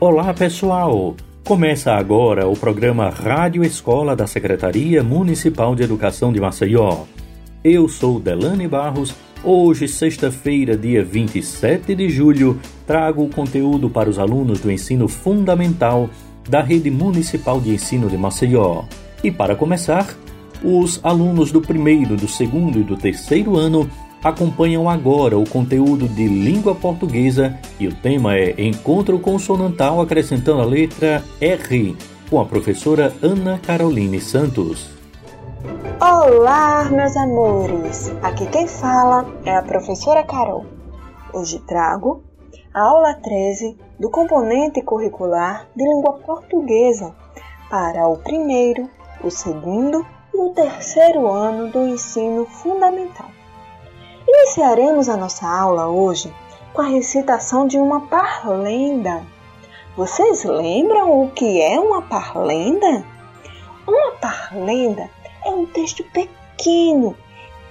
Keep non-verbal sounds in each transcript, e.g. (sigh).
Olá, pessoal! Começa agora o programa Rádio Escola da Secretaria Municipal de Educação de Maceió. Eu sou Delane Barros. Hoje, sexta-feira, dia 27 de julho, trago o conteúdo para os alunos do ensino fundamental da Rede Municipal de Ensino de Maceió. E para começar, os alunos do primeiro, do segundo e do terceiro ano acompanham agora o conteúdo de língua portuguesa e o tema é Encontro Consonantal acrescentando a letra R, com a professora Ana Caroline Santos. Olá, meus amores! Aqui quem fala é a professora Carol. Hoje trago a aula 13 do componente curricular de língua portuguesa para o primeiro, o segundo e o terceiro ano do ensino fundamental. Iniciaremos a nossa aula hoje com a recitação de uma parlenda. Vocês lembram o que é uma parlenda? Uma parlenda é um texto pequeno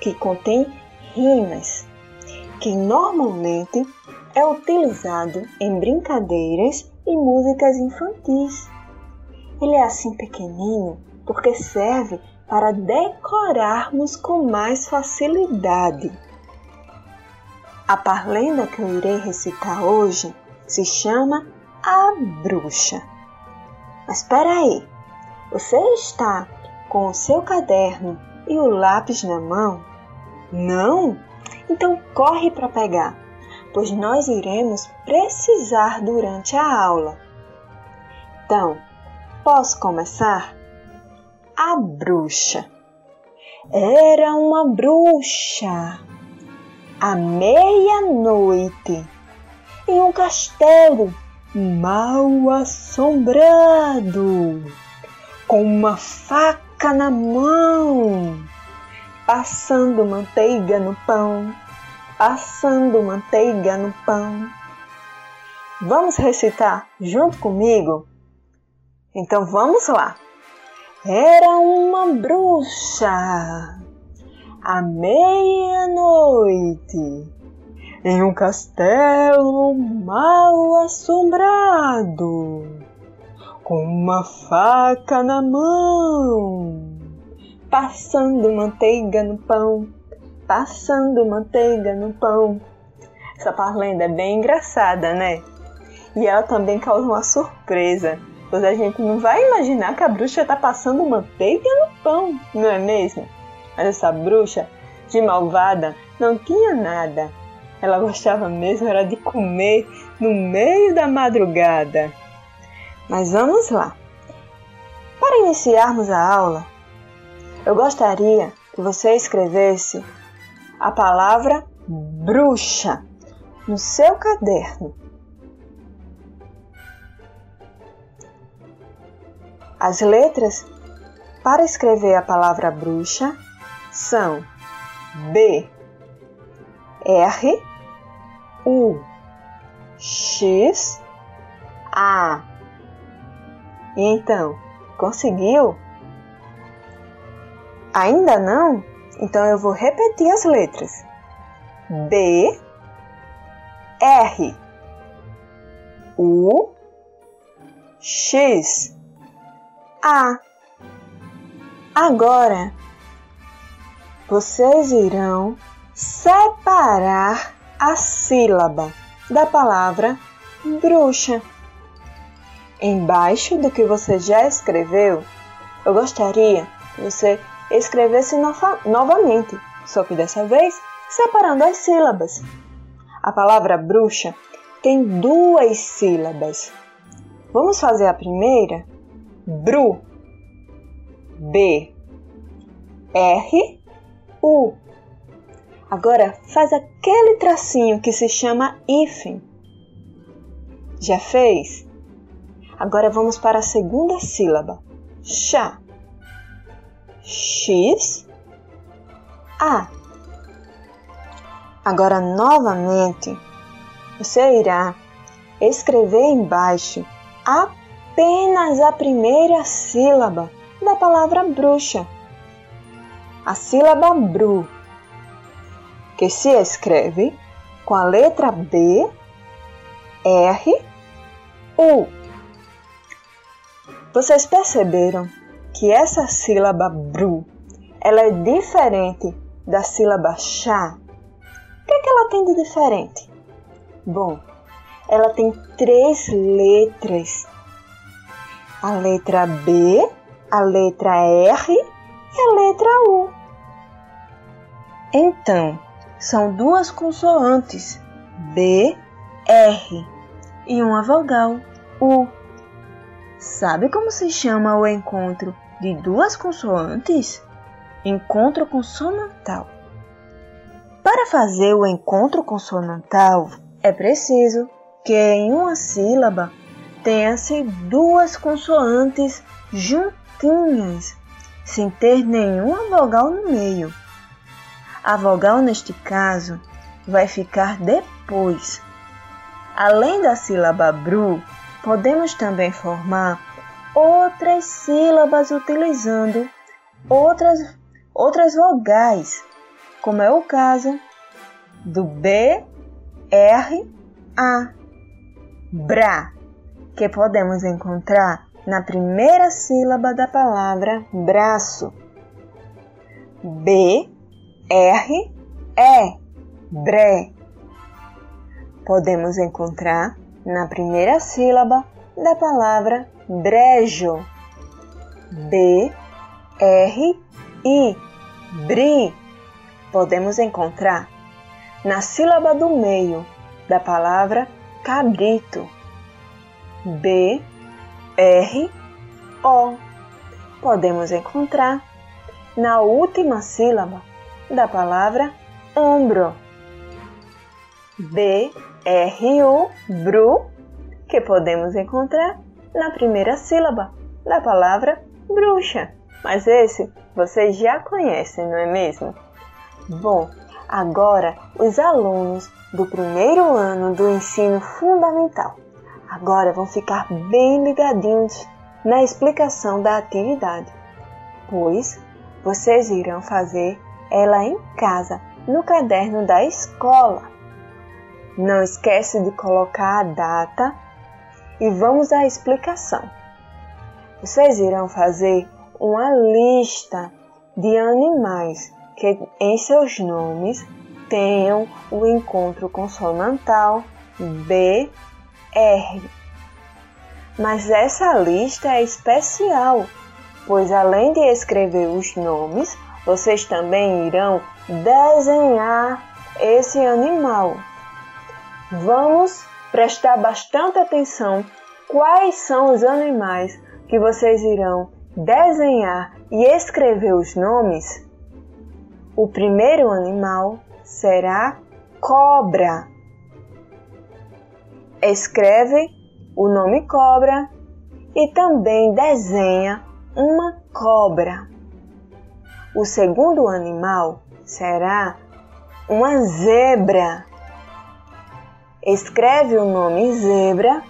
que contém rimas, que normalmente é utilizado em brincadeiras e músicas infantis. Ele é assim pequenino porque serve para decorarmos com mais facilidade. A parlenda que eu irei recitar hoje se chama A Bruxa. Mas espera aí, você está com o seu caderno e o lápis na mão? Não? Então corre para pegar, pois nós iremos precisar durante a aula. Então, posso começar? A bruxa. Era uma bruxa à meia-noite em um castelo mal assombrado, com uma faca na mão, passando manteiga no pão, passando manteiga no pão. Vamos recitar junto comigo? Então vamos lá. Era uma bruxa à meia-noite, em um castelo mal assombrado, com uma faca na mão, passando manteiga no pão, passando manteiga no pão. Essa parlenda é bem engraçada, né? E ela também causa uma surpresa, pois a gente não vai imaginar que a bruxa está passando manteiga no pão, não é mesmo? Essa bruxa, de malvada, não tinha nada. Ela gostava mesmo era de comer no meio da madrugada. Mas vamos lá. Para iniciarmos a aula, eu gostaria que você escrevesse a palavra bruxa no seu caderno. As letras para escrever a palavra bruxa são B, R, U, X, A. Então, conseguiu? Ainda não? Então eu vou repetir as letras. B, R, U, X, A. Agora vocês irão separar a sílaba da palavra bruxa. Embaixo do que você já escreveu, eu gostaria que você escrevesse novamente, só que dessa vez separando as sílabas. A palavra bruxa tem duas sílabas. Vamos fazer a primeira? Bru. B. R U. Agora faz aquele tracinho que se chama hífen. Já fez? Agora vamos para a segunda sílaba. Chá. X. A. Agora novamente você irá escrever embaixo apenas a primeira sílaba da palavra bruxa a sílaba bru, que se escreve com a letra B, R, U. Vocês perceberam que essa sílaba bru ela é diferente da sílaba chá? O que, é que ela tem de diferente? Bom, ela tem três letras: a letra B, a letra R e a letra U. Então, são duas consoantes B, R e uma vogal U. Sabe como se chama o encontro de duas consoantes? Encontro consonantal. Para fazer o encontro consonantal, é preciso que em uma sílaba tenha-se duas consoantes juntinhas, sem ter nenhuma vogal no meio. A vogal, neste caso, vai ficar depois. Além da sílaba bru, podemos também formar outras sílabas utilizando outras, outras vogais, como é o caso do B, R, A, bra, que podemos encontrar na primeira sílaba da palavra braço. B, R, E, bre. Podemos encontrar na primeira sílaba da palavra brejo. B, R, I, bri. Podemos encontrar na sílaba do meio da palavra cabrito. B, R, O. Podemos encontrar na última sílaba da palavra ombro. B, R, U, bru, que podemos encontrar na primeira sílaba da palavra bruxa. Mas esse vocês já conhecem, não é mesmo? Bom, agora os alunos do primeiro ano do ensino fundamental agora vão ficar bem ligadinhos na explicação da atividade, pois vocês irão fazer ela em casa, no caderno da escola. Não esquece de colocar a data e vamos à explicação. Vocês irão fazer uma lista de animais que em seus nomes tenham o encontro consonantal B, R. Mas essa lista é especial, pois além de escrever os nomes, vocês também irão desenhar esse animal. Vamos prestar bastante atenção quais são os animais que vocês irão desenhar e escrever os nomes. O primeiro animal será cobra. Escreve o nome cobra e também desenha uma cobra. O segundo animal será uma zebra. Escreve o nome zebra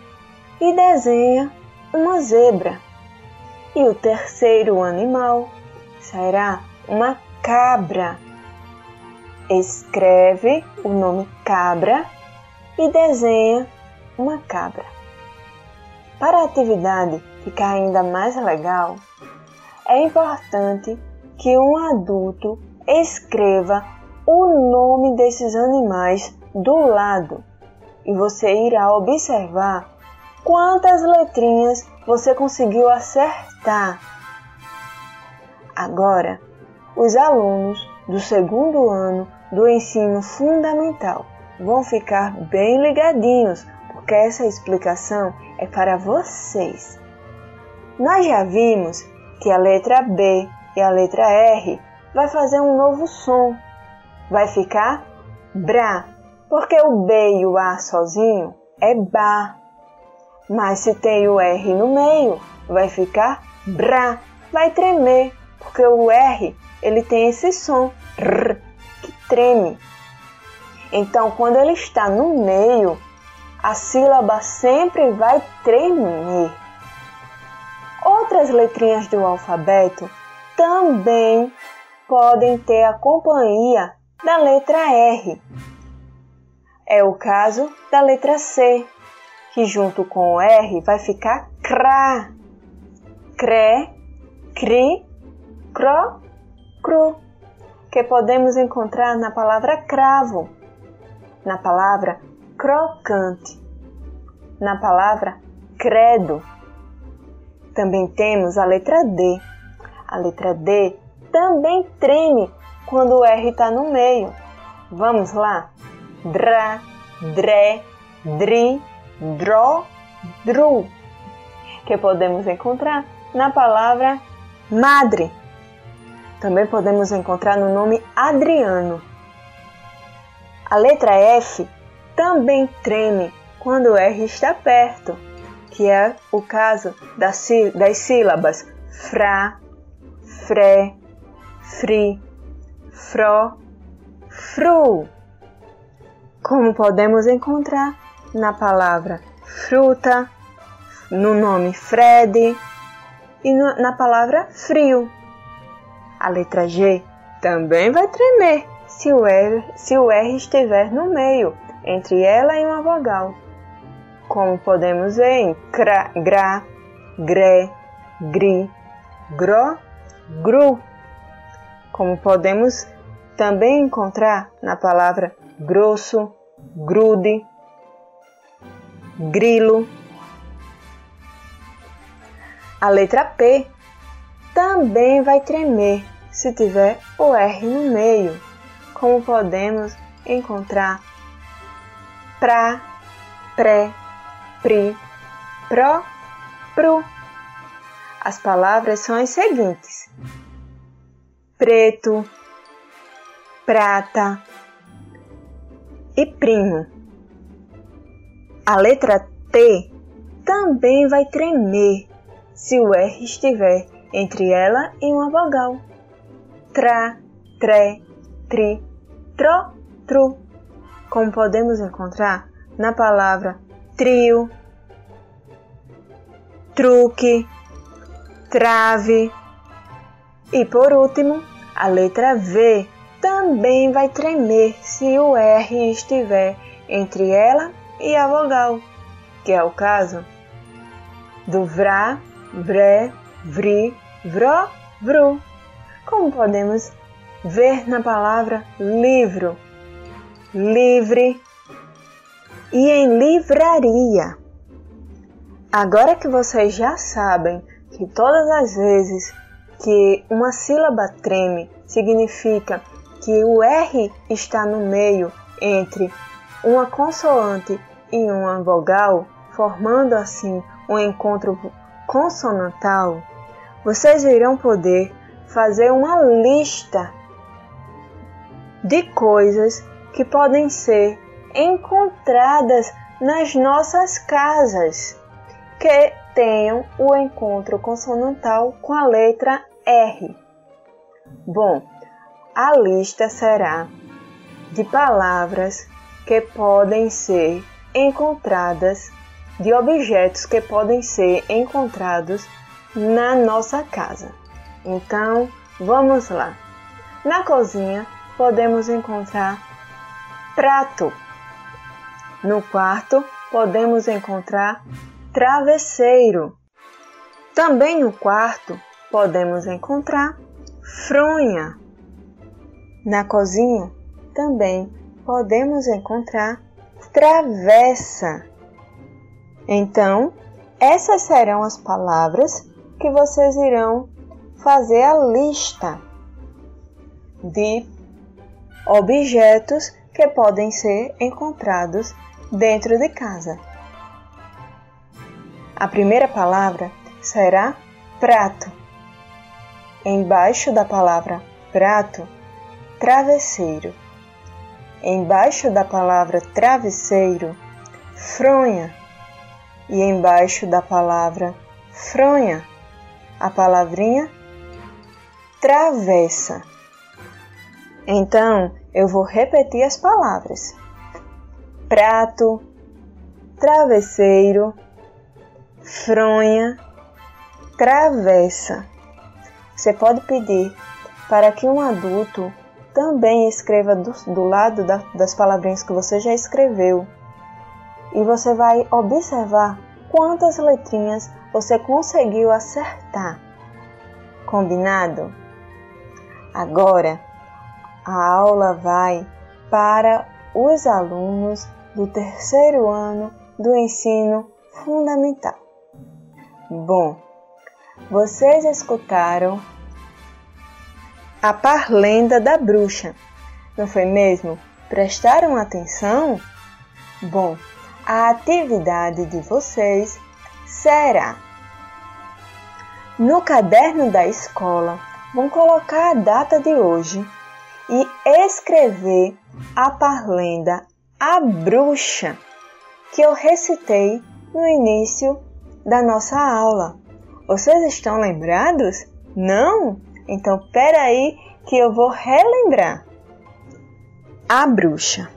e desenha uma zebra. E o terceiro animal será uma cabra. Escreve o nome cabra e desenha uma cabra. Para a atividade ficar ainda mais legal, é importante que um adulto escreva o nome desses animais do lado e você irá observar quantas letrinhas você conseguiu acertar. Agora, os alunos do segundo ano do ensino fundamental vão ficar bem ligadinhos, porque essa explicação é para vocês. Nós já vimos que a letra B e a letra R vai fazer um novo som. Vai ficar bra, porque o B e o A sozinho é ba. Mas se tem o R no meio, vai ficar bra, vai tremer, porque o R ele tem esse som r, que treme. Então, quando ele está no meio, a sílaba sempre vai tremer. Outras letrinhas do alfabeto também podem ter a companhia da letra R. É o caso da letra C, que junto com o R vai ficar cra. Cre, cri, cro, cru, que podemos encontrar na palavra cravo, na palavra crocante, na palavra credo. Também temos a letra D. A letra D também treme quando o R está no meio. Vamos lá? Dra, dre, dri, dro, dru, que podemos encontrar na palavra madre. Também podemos encontrar no nome Adriano. A letra F também treme quando o R está perto, que é o caso das sílabas fra, fre, fri, fro, fru, como podemos encontrar na palavra fruta, no nome Fred e na palavra frio. A letra G também vai tremer se o, R, se o R estiver no meio, entre ela e uma vogal. Como podemos ver em cra, gra, gre, gri, gro, gru como podemos também encontrar na palavra grosso, grude, grilo. A letra P também vai tremer se tiver o R no meio, como podemos encontrar pra, pré, pri, pro, pru. As palavras são as seguintes: preto, prata e primo. A letra T também vai tremer se o R estiver entre ela e uma vogal. Tra, tre, tri, tro, tru, como podemos encontrar na palavra trio, truque, trave. E por último, a letra V também vai tremer se o R estiver entre ela e a vogal, que é o caso do vrá, vré, vri, vró, vru, como podemos ver na palavra livro, livre e em livraria. Agora que vocês já sabem que todas as vezes que uma sílaba treme significa que o R está no meio entre uma consoante e uma vogal, formando assim um encontro consonantal, vocês irão poder fazer uma lista de coisas que podem ser encontradas nas nossas casas que tenham o encontro consonantal com a letra R. Bom, a lista será de palavras que podem ser encontradas, de objetos que podem ser encontrados na nossa casa. Então, vamos lá. Na cozinha podemos encontrar prato. No quarto podemos encontrar travesseiro. Também no quarto podemos encontrar fronha. Na cozinha também podemos encontrar travessa. Então, essas serão as palavras que vocês irão fazer a lista de objetos que podem ser encontrados dentro de casa. A primeira palavra será prato. Embaixo da palavra prato, travesseiro. Embaixo da palavra travesseiro, fronha. E embaixo da palavra fronha, a palavrinha travessa. Então, eu vou repetir as palavras: prato, travesseiro, fronha, travessa. Você pode pedir para que um adulto também escreva do, do lado da, das palavrinhas que você já escreveu e você vai observar quantas letrinhas você conseguiu acertar. Combinado? Agora a aula vai para os alunos do terceiro ano do ensino fundamental. Bom, vocês escutaram a parlenda da bruxa, não foi mesmo? Prestaram atenção? Bom, a atividade de vocês será no caderno da escola vão colocar a data de hoje e escrever a parlenda A Bruxa que eu recitei no início da nossa aula. Vocês estão lembrados? Não? Então peraí que eu vou relembrar. A bruxa.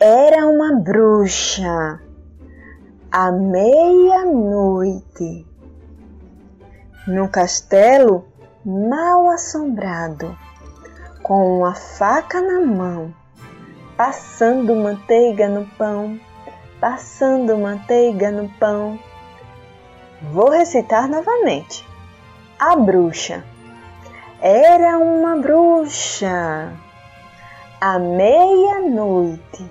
Era uma bruxa. À meia-noite, no castelo mal assombrado, com uma faca na mão, passando manteiga no pão, passando manteiga no pão. Vou recitar novamente. A bruxa. Era uma bruxa. À meia-noite,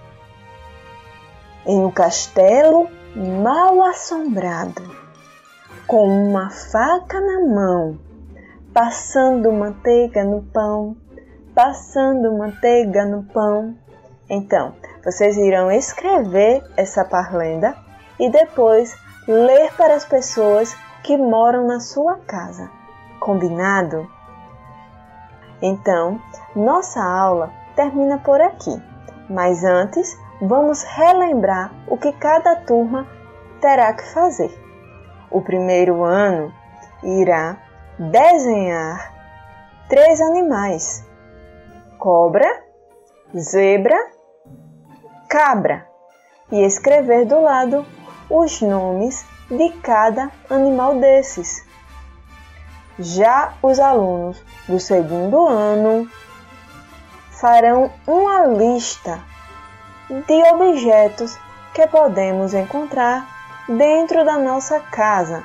em um castelo mal assombrado, com uma faca na mão, passando manteiga no pão, passando manteiga no pão. Então, vocês irão escrever essa parlenda e depois ler para as pessoas que moram na sua casa. Combinado? Então, nossa aula termina por aqui, mas antes vamos relembrar o que cada turma terá que fazer. O primeiro ano irá desenhar três animais: cobra, zebra, cabra, e escrever do lado os nomes de cada animal desses. Já os alunos do segundo ano farão uma lista de objetos que podemos encontrar dentro da nossa casa,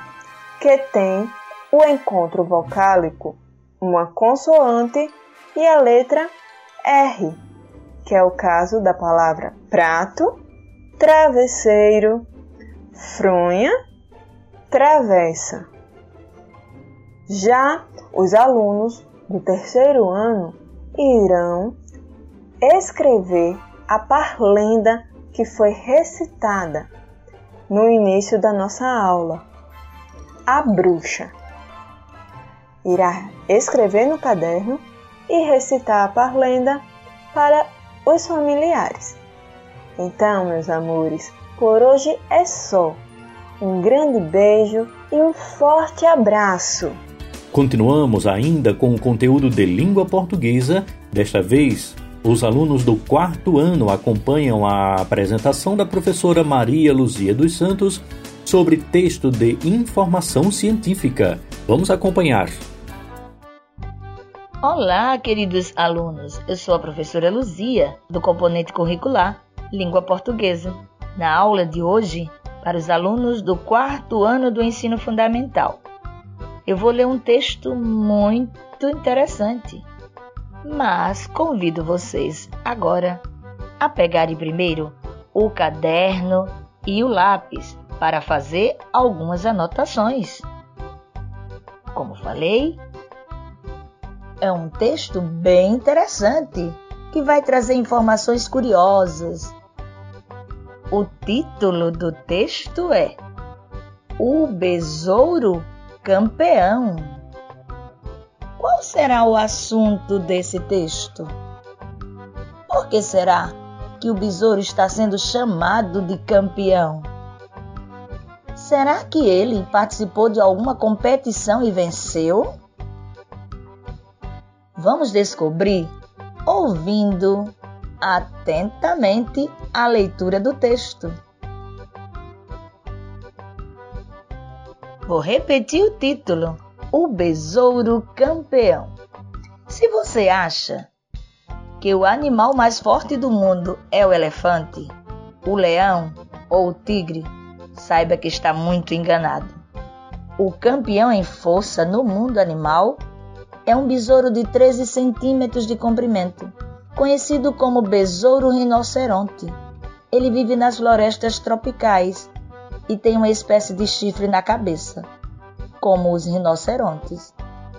que tem o encontro vocálico, uma consoante e a letra R, que é o caso da palavra prato, travesseiro, fronha, travessa. Já os alunos do terceiro ano irão escrever a parlenda que foi recitada no início da nossa aula. A bruxa irá escrever no caderno e recitar a parlenda para os familiares. Então, meus amores, por hoje é só. Um grande beijo e um forte abraço. Continuamos ainda com o conteúdo de língua portuguesa, desta vez os alunos do quarto ano acompanham a apresentação da professora Maria Luzia dos Santos sobre texto de informação científica. Vamos acompanhar. Olá, queridos alunos. Eu sou a professora Luzia, do componente curricular Língua Portuguesa. Na aula de hoje, para os alunos do quarto ano do ensino fundamental, eu vou ler um texto muito interessante mas convido vocês agora a pegarem primeiro o caderno e o lápis para fazer algumas anotações. Como falei, é um texto bem interessante que vai trazer informações curiosas. O título do texto é O Besouro Campeão. Qual será o assunto desse texto? Por que será que o besouro está sendo chamado de campeão? Será que ele participou de alguma competição e venceu? Vamos descobrir ouvindo atentamente a leitura do texto. Vou repetir o título o besouro campeão. Se você acha que o animal mais forte do mundo é o elefante, o leão ou tigre, saiba que está muito enganado. O campeão em força no mundo animal é um besouro de 13 centímetros de comprimento, conhecido como besouro rinoceronte. Ele vive nas florestas tropicais e tem uma espécie de chifre na cabeça, como os rinocerontes.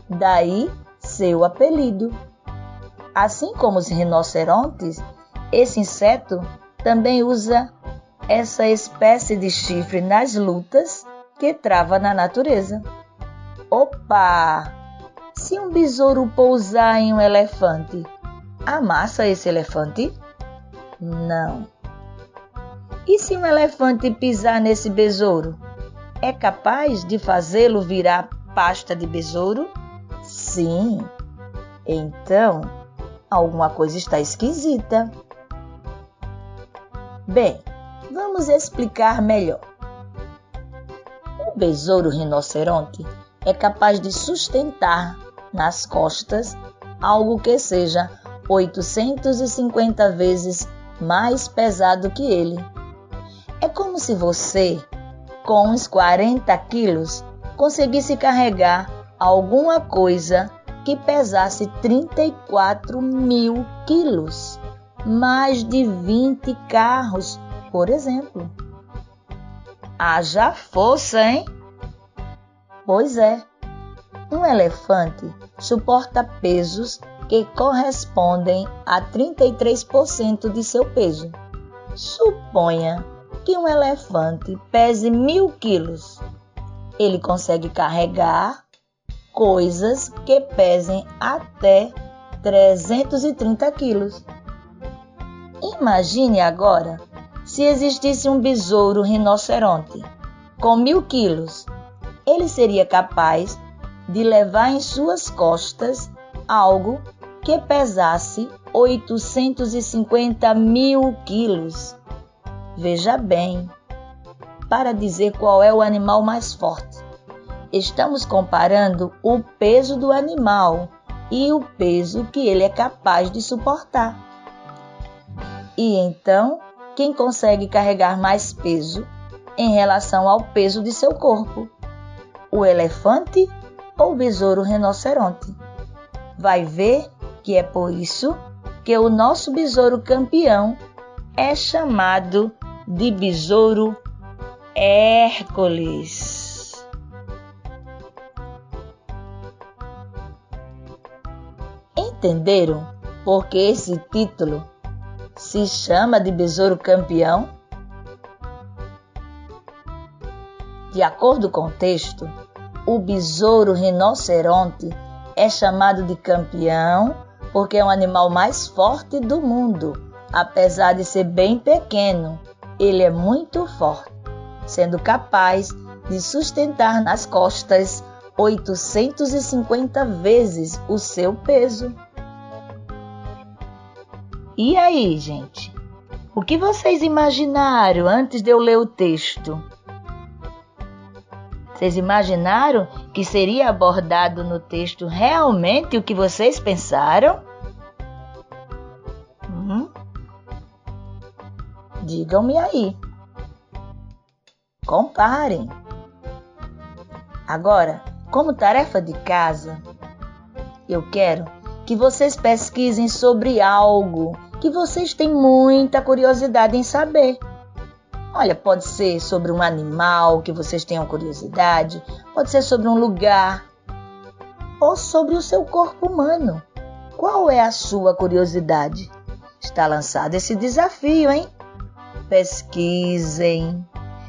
Daí seu apelido. Assim como os rinocerontes, esse inseto também usa essa espécie de chifre nas lutas que trava na natureza. Opa! Se um besouro pousar em um elefante, amassa esse elefante? Não. E se um elefante pisar nesse besouro, é capaz de fazê-lo virar pasta de besouro? Sim. Então, alguma coisa está esquisita. Bem, vamos explicar melhor besouro rinoceronte é capaz de sustentar nas costas algo que seja 850 vezes mais pesado que ele. É como se você, com uns 40 quilos, conseguisse carregar alguma coisa que pesasse 34 mil quilos, mais de 20 carros, por exemplo. Haja força, hein? Pois é. Um elefante suporta pesos que correspondem a 33% de seu peso. Suponha que um elefante pese mil quilos. Ele consegue carregar coisas que pesem até 330 quilos. Imagine agora se existisse um besouro rinoceronte com mil quilos, ele seria capaz de levar em suas costas algo que pesasse 850 mil quilos. Veja bem, para dizer qual é o animal mais forte, estamos comparando o peso do animal e o peso que ele é capaz de suportar. E então quem consegue carregar mais peso em relação ao peso de seu corpo: o elefante ou o besouro rinoceronte. Vai ver que é por isso que o nosso besouro campeão é chamado de besouro Hércules. Entenderam por que esse título se chama de besouro campeão? De acordo com o texto, o besouro rinoceronte é chamado de campeão porque é o animal mais forte do mundo. Apesar de ser bem pequeno, ele é muito forte, sendo capaz de sustentar nas costas 850 vezes o seu peso. E aí, gente? O que vocês imaginaram antes de eu ler o texto? Vocês imaginaram que seria abordado no texto realmente o que vocês pensaram? Hum? Digam-me aí. Comparem. Agora, como tarefa de casa, eu quero que vocês pesquisem sobre algo que vocês têm muita curiosidade em saber. Olha, pode ser sobre um animal que vocês tenham curiosidade, pode ser sobre um lugar ou sobre o seu corpo humano. Qual é a sua curiosidade? Está lançado esse desafio, hein? Pesquisem,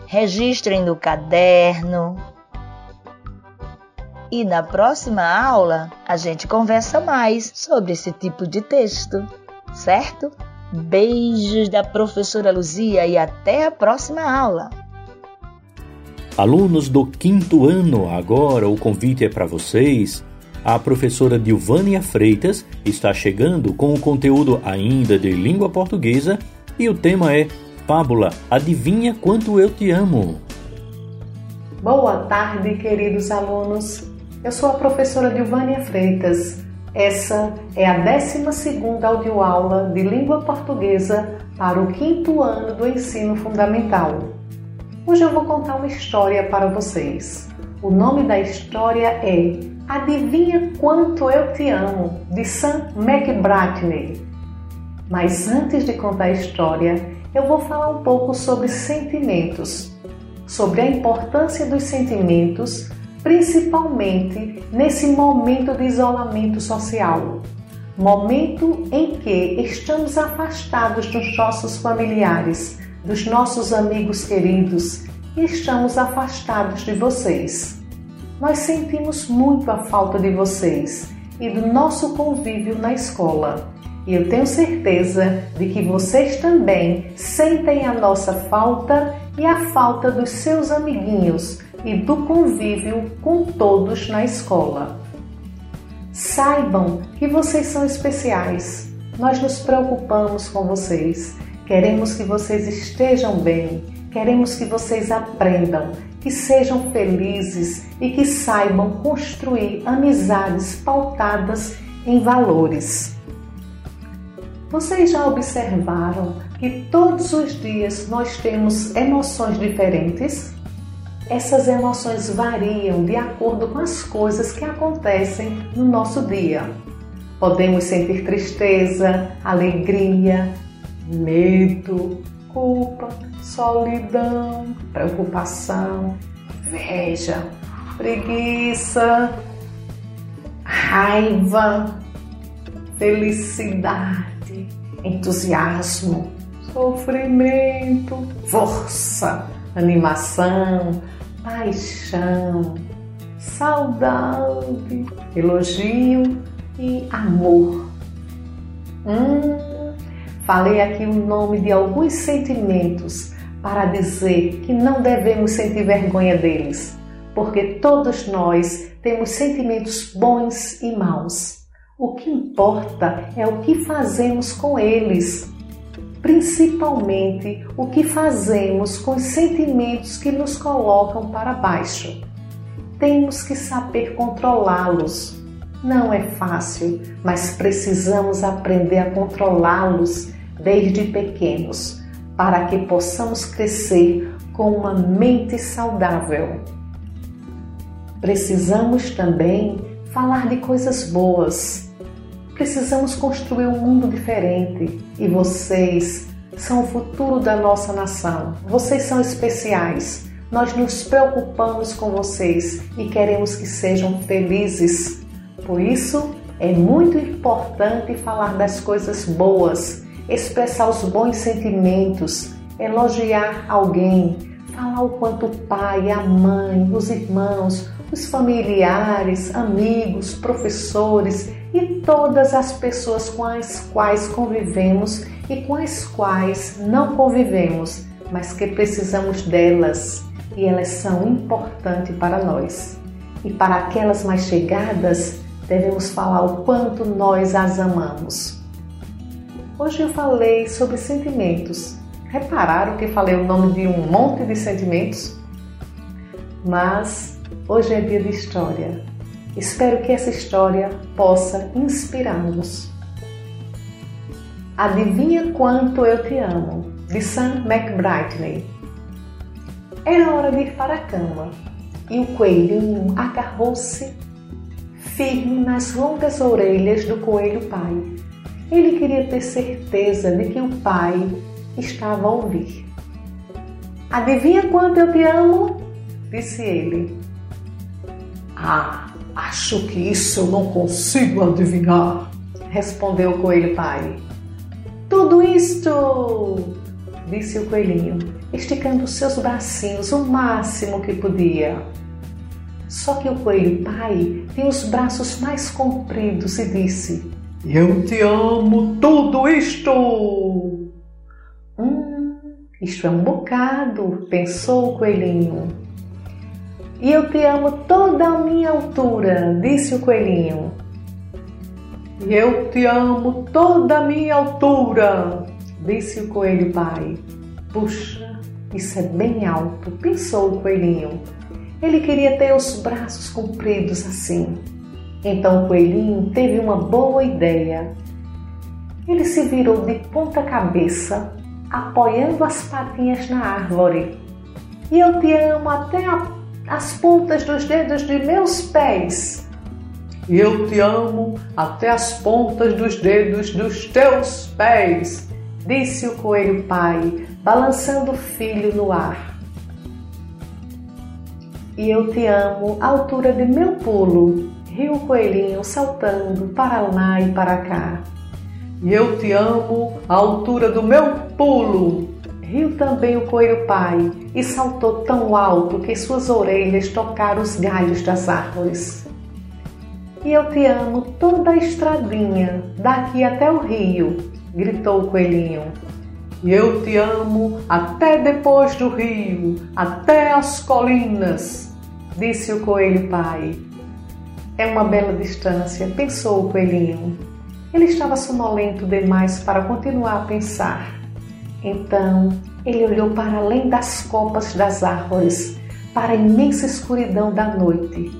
registrem no caderno. E na próxima aula a gente conversa mais sobre esse tipo de texto certo? Beijos da professora Luzia e até a próxima aula. Alunos do quinto ano, agora o convite é para vocês. A professora Dilvânia Freitas está chegando com o conteúdo ainda de língua portuguesa e o tema é Fábula, adivinha quanto eu te amo. Boa tarde, queridos alunos. Eu sou a professora Dilvânia Freitas essa é a 12ª audioaula de língua portuguesa para o quinto ano do ensino fundamental. Hoje eu vou contar uma história para vocês. O nome da história é Adivinha Quanto Eu Te Amo, de Sam McBratney. Mas antes de contar a história, eu vou falar um pouco sobre sentimentos, sobre a importância dos sentimentos, principalmente nesse momento de isolamento social, momento em que estamos afastados dos nossos familiares, dos nossos amigos queridos e estamos afastados de vocês. Nós sentimos muito a falta de vocês e do nosso convívio na escola. E eu tenho certeza de que vocês também sentem a nossa falta e a falta dos seus amiguinhos e do convívio com todos na escola. Saibam que vocês são especiais. Nós nos preocupamos com vocês. Queremos que vocês estejam bem. Queremos que vocês aprendam, que sejam felizes e que saibam construir amizades pautadas em valores. Vocês já observaram que todos os dias nós temos emoções diferentes? Essas emoções variam de acordo com as coisas que acontecem no nosso dia. Podemos sentir tristeza, alegria, medo, culpa, solidão, preocupação, inveja, preguiça, raiva, felicidade entusiasmo, sofrimento, força, animação, paixão, saudade, elogio e amor. Hum, falei aqui o nome de alguns sentimentos para dizer que não devemos sentir vergonha deles, porque todos nós temos sentimentos bons e maus. O que importa é o que fazemos com eles, principalmente o que fazemos com os sentimentos que nos colocam para baixo. Temos que saber controlá-los. Não é fácil, mas precisamos aprender a controlá-los desde pequenos, para que possamos crescer com uma mente saudável. Precisamos também falar de coisas boas Precisamos construir um mundo diferente e vocês são o futuro da nossa nação. Vocês são especiais. Nós nos preocupamos com vocês e queremos que sejam felizes. Por isso, é muito importante falar das coisas boas, expressar os bons sentimentos, elogiar alguém, falar o quanto o pai, a mãe, os irmãos, os familiares, amigos, professores e todas as pessoas com as quais convivemos e com as quais não convivemos, mas que precisamos delas e elas são importantes para nós. E para aquelas mais chegadas, devemos falar o quanto nós as amamos. Hoje eu falei sobre sentimentos. Repararam que falei o nome de um monte de sentimentos? Mas hoje é dia de história Espero que essa história possa inspirá-los. Adivinha quanto eu te amo, de Sam McBrightney. Era hora de ir para a cama e o coelhinho agarrou-se firme nas longas orelhas do coelho pai. Ele queria ter certeza de que o pai estava a ouvir. Adivinha quanto eu te amo? disse ele. Ah, Acho que isso eu não consigo adivinhar, respondeu o coelho pai. Tudo isto, disse o coelhinho, esticando seus bracinhos o máximo que podia. Só que o coelho pai tem os braços mais compridos e disse: Eu te amo tudo isto! Hum, isto é um bocado, pensou o coelhinho. E eu te amo toda a minha altura, disse o coelhinho. E eu te amo toda a minha altura, disse o coelho pai. Puxa, isso é bem alto, pensou o coelhinho. Ele queria ter os braços compridos assim. Então o coelhinho teve uma boa ideia. Ele se virou de ponta cabeça apoiando as patinhas na árvore. E eu te amo até a, as pontas dos dedos de meus pés. E eu te amo até as pontas dos dedos dos teus pés, disse o coelho pai, balançando o filho no ar. E eu te amo à altura de meu pulo, riu o coelhinho saltando para lá e para cá. E eu te amo à altura do meu pulo, riu também o coelho pai e saltou tão alto que suas orelhas tocaram os galhos das árvores. E eu te amo toda a estradinha, daqui até o rio, gritou o coelhinho. E eu te amo até depois do rio, até as colinas, disse o coelho pai. É uma bela distância, pensou o coelhinho. Ele estava sonolento demais para continuar a pensar. Então ele olhou para além das copas das árvores, para a imensa escuridão da noite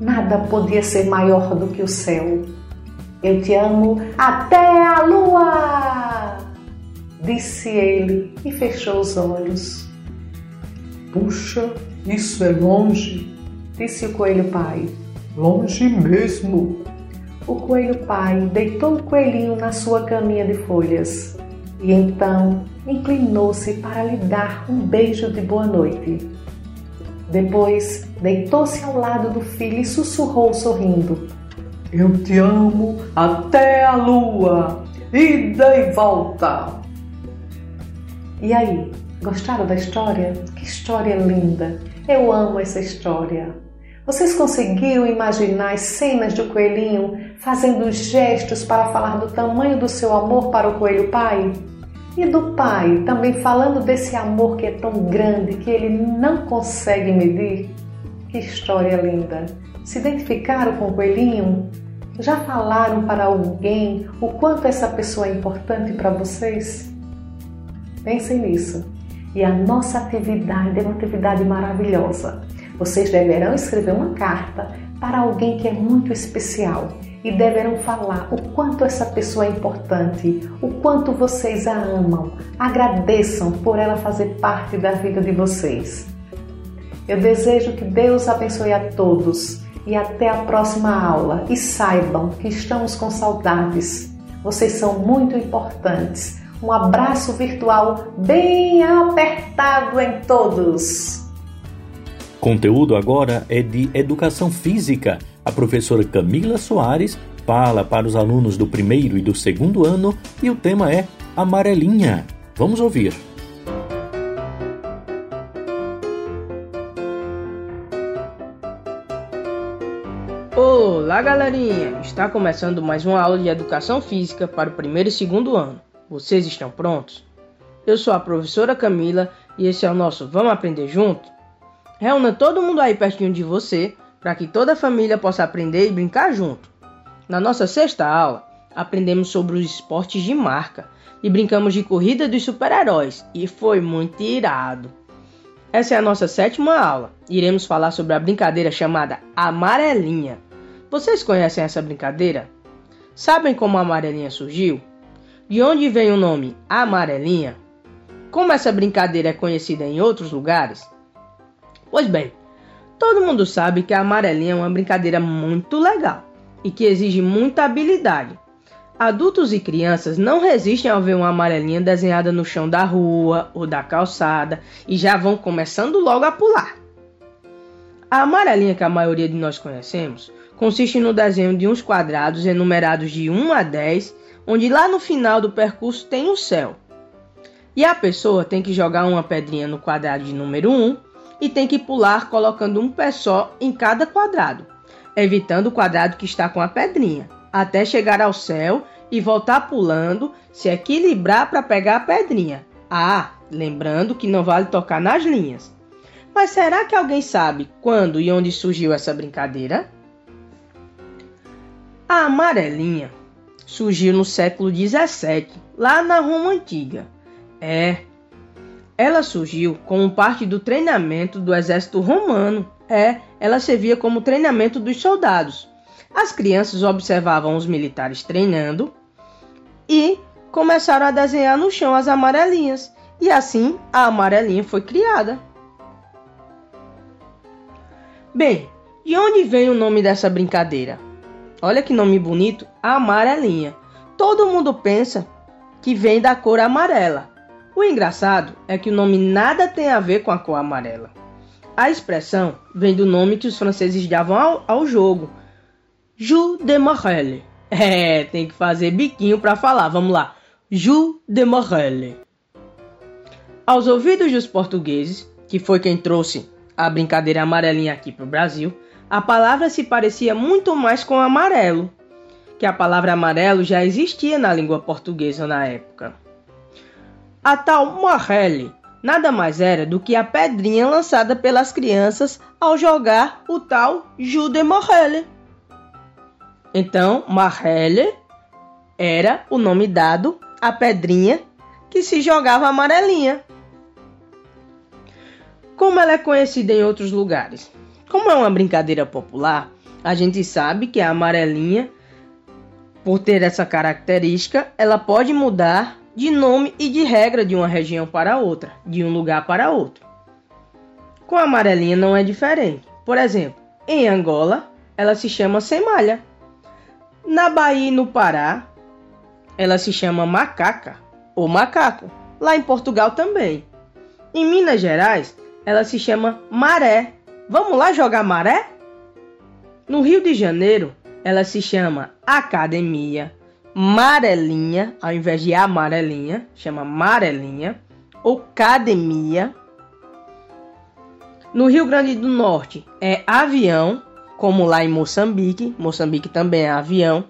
Nada podia ser maior do que o céu. Eu te amo até a lua! Disse ele e fechou os olhos. Puxa, isso é longe, disse o coelho pai. Longe mesmo. O coelho pai deitou o coelhinho na sua caminha de folhas e então inclinou-se para lhe dar um beijo de boa noite. Depois deitou-se ao lado do filho e sussurrou sorrindo: Eu te amo até a lua, ida e volta. E aí, gostaram da história? Que história linda! Eu amo essa história. Vocês conseguiram imaginar as cenas do coelhinho fazendo gestos para falar do tamanho do seu amor para o coelho pai? E do pai, também falando desse amor que é tão grande que ele não consegue medir? Que história linda! Se identificaram com o coelhinho? Já falaram para alguém o quanto essa pessoa é importante para vocês? Pensem nisso. E a nossa atividade é uma atividade maravilhosa. Vocês deverão escrever uma carta para alguém que é muito especial e deverão falar o quanto essa pessoa é importante, o quanto vocês a amam. Agradeçam por ela fazer parte da vida de vocês. Eu desejo que Deus abençoe a todos e até a próxima aula. E saibam que estamos com saudades. Vocês são muito importantes. Um abraço virtual bem apertado em todos. Conteúdo agora é de Educação Física a professora Camila Soares fala para os alunos do primeiro e do segundo ano e o tema é Amarelinha. Vamos ouvir. Olá, galerinha! Está começando mais uma aula de educação física para o primeiro e segundo ano. Vocês estão prontos? Eu sou a professora Camila e esse é o nosso Vamos Aprender Junto? Reúna todo mundo aí pertinho de você para que toda a família possa aprender e brincar junto. Na nossa sexta aula, aprendemos sobre os esportes de marca e brincamos de corrida dos super-heróis e foi muito irado. Essa é a nossa sétima aula. Iremos falar sobre a brincadeira chamada Amarelinha. Vocês conhecem essa brincadeira? Sabem como a amarelinha surgiu? De onde vem o nome Amarelinha? Como essa brincadeira é conhecida em outros lugares? Pois bem, Todo mundo sabe que a amarelinha é uma brincadeira muito legal e que exige muita habilidade. Adultos e crianças não resistem ao ver uma amarelinha desenhada no chão da rua ou da calçada e já vão começando logo a pular. A amarelinha que a maioria de nós conhecemos consiste no desenho de uns quadrados enumerados de 1 a 10, onde lá no final do percurso tem o céu. E a pessoa tem que jogar uma pedrinha no quadrado de número 1 e tem que pular colocando um pé só em cada quadrado, evitando o quadrado que está com a pedrinha, até chegar ao céu e voltar pulando, se equilibrar para pegar a pedrinha. Ah, lembrando que não vale tocar nas linhas. Mas será que alguém sabe quando e onde surgiu essa brincadeira? A amarelinha surgiu no século XVII, lá na Roma Antiga. É, ela surgiu como parte do treinamento do exército romano. É, ela servia como treinamento dos soldados. As crianças observavam os militares treinando e começaram a desenhar no chão as amarelinhas E assim a amarelinha foi criada. Bem, de onde vem o nome dessa brincadeira? Olha que nome bonito, amarelinha. Todo mundo pensa que vem da cor amarela. O engraçado é que o nome nada tem a ver com a cor amarela. A expressão vem do nome que os franceses davam ao, ao jogo, Jus de Morelle. (laughs) É, tem que fazer biquinho para falar. Vamos lá. Jus de Morelle. Aos ouvidos dos portugueses, que foi quem trouxe a brincadeira amarelinha aqui para o Brasil, a palavra se parecia muito mais com amarelo, que a palavra amarelo já existia na língua portuguesa na época. A tal morrele nada mais era do que a pedrinha lançada pelas crianças ao jogar o tal Jus de Morrele. Então, Marrele era o nome dado à pedrinha que se jogava amarelinha. Como ela é conhecida em outros lugares? Como é uma brincadeira popular, a gente sabe que a amarelinha, por ter essa característica, ela pode mudar de nome e de regra de uma região para outra, de um lugar para outro. Com a amarelinha não é diferente. Por exemplo, em Angola, ela se chama semalha. Na Bahia e no Pará, ela se chama macaca ou macaco. Lá em Portugal também. Em Minas Gerais, ela se chama maré. Vamos lá jogar maré? No Rio de Janeiro, ela se chama academia, marelinha, ao invés de amarelinha, chama marelinha, academia. No Rio Grande do Norte é avião, como lá em Moçambique, Moçambique também é avião.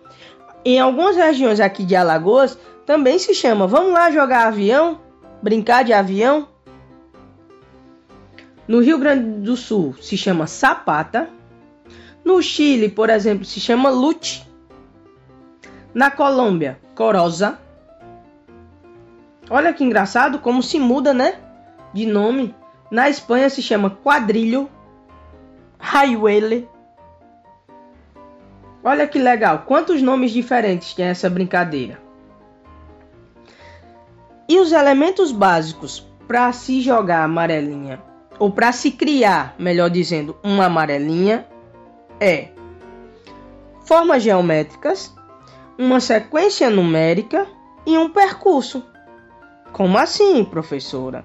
Em algumas regiões aqui de Alagoas também se chama, vamos lá jogar avião, brincar de avião. No Rio Grande do Sul se chama sapata. No Chile, por exemplo, se chama lute. Na Colômbia, corosa. Olha que engraçado como se muda, né? De nome. Na Espanha se chama quadrilho, raiuele. Olha que legal, quantos nomes diferentes tem essa brincadeira. E os elementos básicos para se jogar amarelinha, ou para se criar, melhor dizendo, uma amarelinha, é formas geométricas, uma sequência numérica e um percurso. Como assim, professora?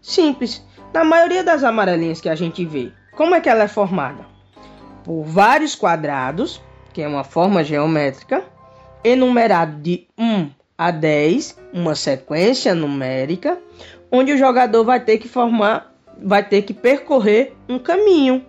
Simples. Na maioria das amarelinhas que a gente vê, como é que ela é formada? Por vários quadrados que é uma forma geométrica, enumerado de 1 a 10, uma sequência numérica, onde o jogador vai ter que formar, vai ter que percorrer um caminho.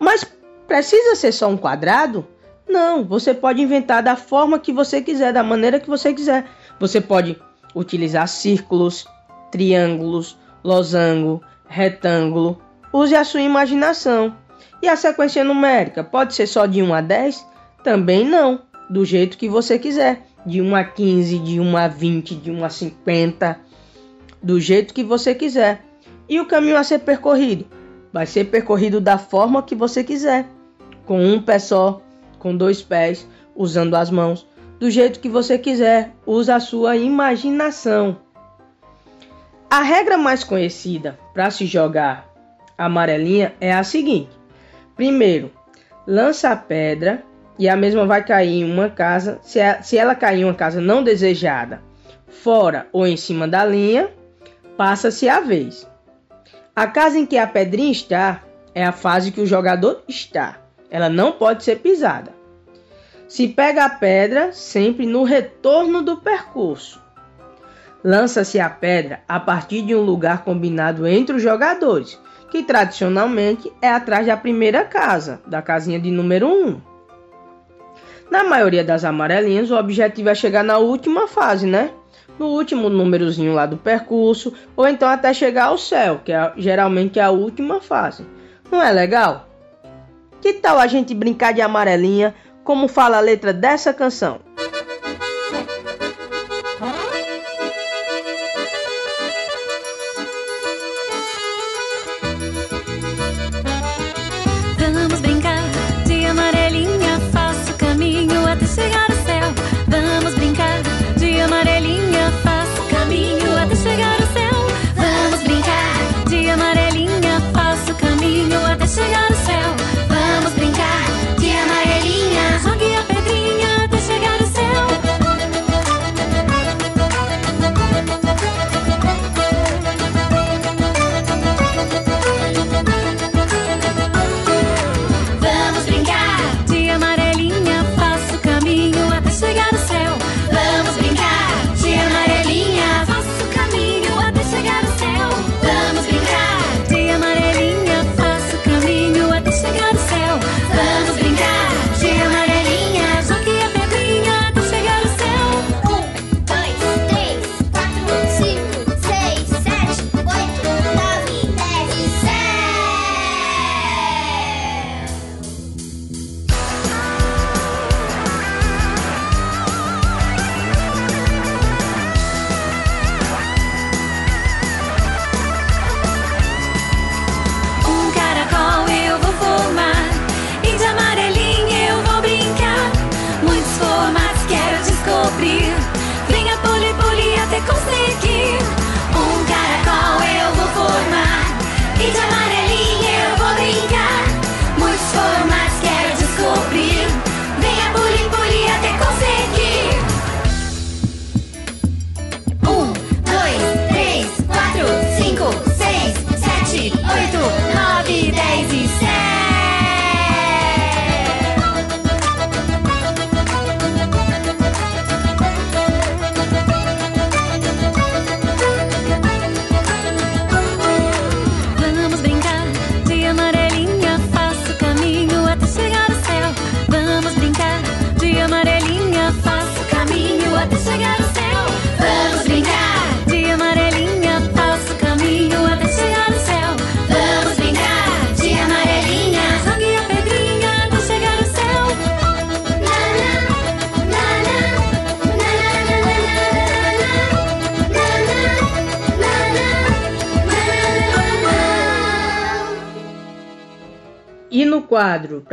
Mas precisa ser só um quadrado? Não, você pode inventar da forma que você quiser, da maneira que você quiser. Você pode utilizar círculos, triângulos, losango, retângulo. Use a sua imaginação. E a sequência numérica pode ser só de 1 a 10? Também não, do jeito que você quiser, de 1 a 15, de 1 a 20, de 1 a 50, do jeito que você quiser. E o caminho a ser percorrido vai ser percorrido da forma que você quiser, com um pé só, com dois pés, usando as mãos, do jeito que você quiser. Usa a sua imaginação. A regra mais conhecida para se jogar amarelinha é a seguinte: Primeiro, lança a pedra e a mesma vai cair em uma casa. Se, se ela cair em uma casa não desejada, fora ou em cima da linha, passa-se a vez. A casa em que a pedrinha está é a fase que o jogador está. Ela não pode ser pisada. Se pega a pedra sempre no retorno do percurso. Lança-se a pedra a partir de um lugar combinado entre os jogadores, que tradicionalmente é atrás da primeira casa, da casinha de número 1. Na maioria das amarelinhas, o objetivo é chegar na última fase, né? No último númerozinho lá do percurso, ou então até chegar ao céu, que é geralmente é a última fase. Não é legal? Que tal a gente brincar de amarelinha, como fala a letra dessa canção?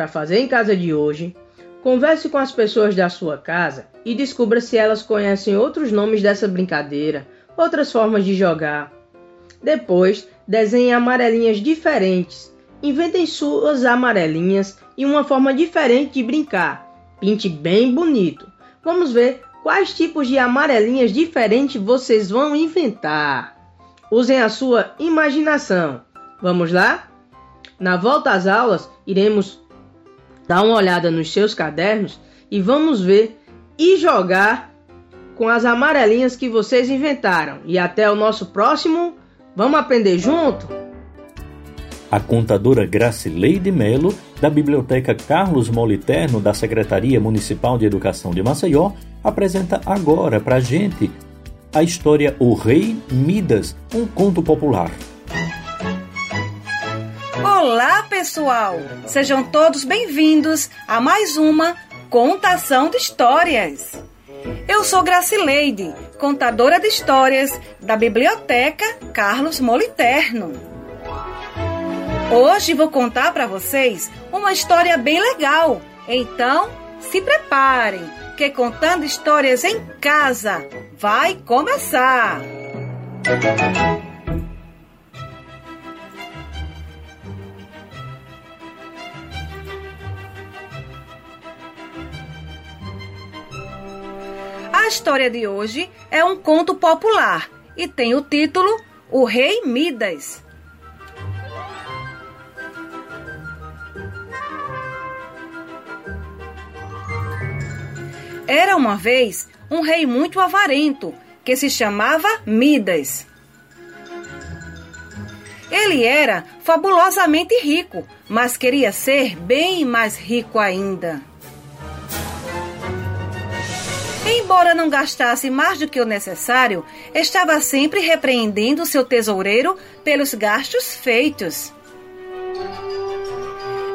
Para fazer em casa de hoje, converse com as pessoas da sua casa e descubra se elas conhecem outros nomes dessa brincadeira, outras formas de jogar. Depois, desenhe amarelinhas diferentes. Inventem suas amarelinhas e uma forma diferente de brincar. Pinte bem bonito. Vamos ver quais tipos de amarelinhas diferentes vocês vão inventar. Usem a sua imaginação. Vamos lá? Na volta às aulas, iremos dar uma olhada nos seus cadernos e vamos ver e jogar com as amarelinhas que vocês inventaram. E até o nosso próximo. Vamos aprender junto? A contadora Gracileide Melo, da Biblioteca Carlos Moliterno da Secretaria Municipal de Educação de Maceió, apresenta agora para a gente a história O Rei Midas, um conto popular. Olá, pessoal! Sejam todos bem-vindos a mais uma contação de histórias. Eu sou Gracileide, contadora de histórias da Biblioteca Carlos Moliterno. Hoje vou contar para vocês uma história bem legal. Então, se preparem, que contando histórias em casa vai começar. Música A história de hoje é um conto popular e tem o título O Rei Midas. Era uma vez um rei muito avarento que se chamava Midas. Ele era fabulosamente rico, mas queria ser bem mais rico ainda. Embora não gastasse mais do que o necessário, estava sempre repreendendo seu tesoureiro pelos gastos feitos.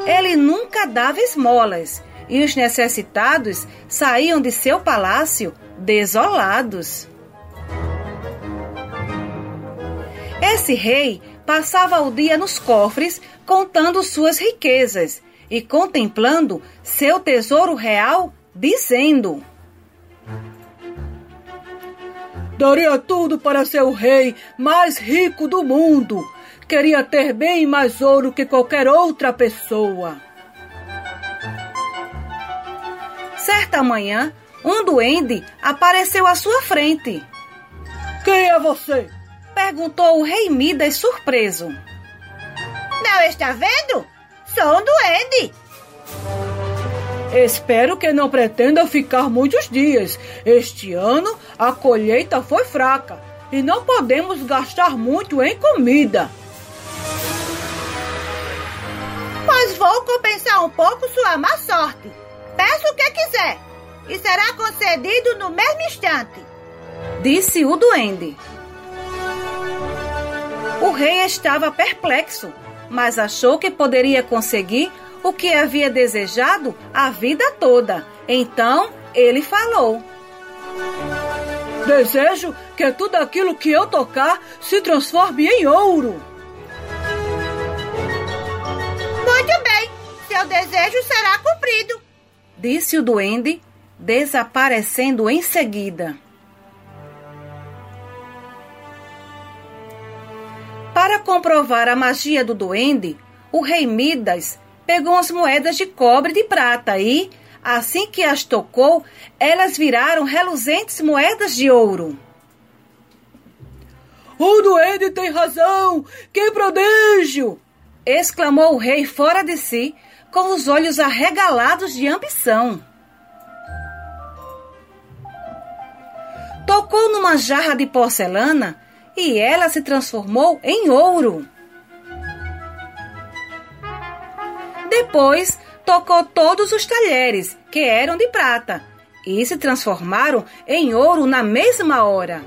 Ele nunca dava esmolas e os necessitados saíam de seu palácio desolados. Esse rei passava o dia nos cofres contando suas riquezas e contemplando seu tesouro real, dizendo: Daria tudo para ser o rei mais rico do mundo. Queria ter bem mais ouro que qualquer outra pessoa. Certa manhã, um duende apareceu à sua frente. Quem é você? Perguntou o rei Midas surpreso. Não está vendo? Sou um duende. Espero que não pretenda ficar muitos dias. Este ano a colheita foi fraca e não podemos gastar muito em comida. Pois vou compensar um pouco sua má sorte. Peça o que quiser e será concedido no mesmo instante. Disse o duende. O rei estava perplexo, mas achou que poderia conseguir o que havia desejado a vida toda. Então ele falou: Desejo que tudo aquilo que eu tocar se transforme em ouro. Muito bem, seu desejo será cumprido, disse o duende, desaparecendo em seguida. Para comprovar a magia do duende, o rei Midas pegou as moedas de cobre e de prata e, assim que as tocou, elas viraram reluzentes moedas de ouro. O duende tem razão! Que prodígio! exclamou o rei fora de si, com os olhos arregalados de ambição. Tocou numa jarra de porcelana e ela se transformou em ouro. Depois tocou todos os talheres, que eram de prata, e se transformaram em ouro na mesma hora.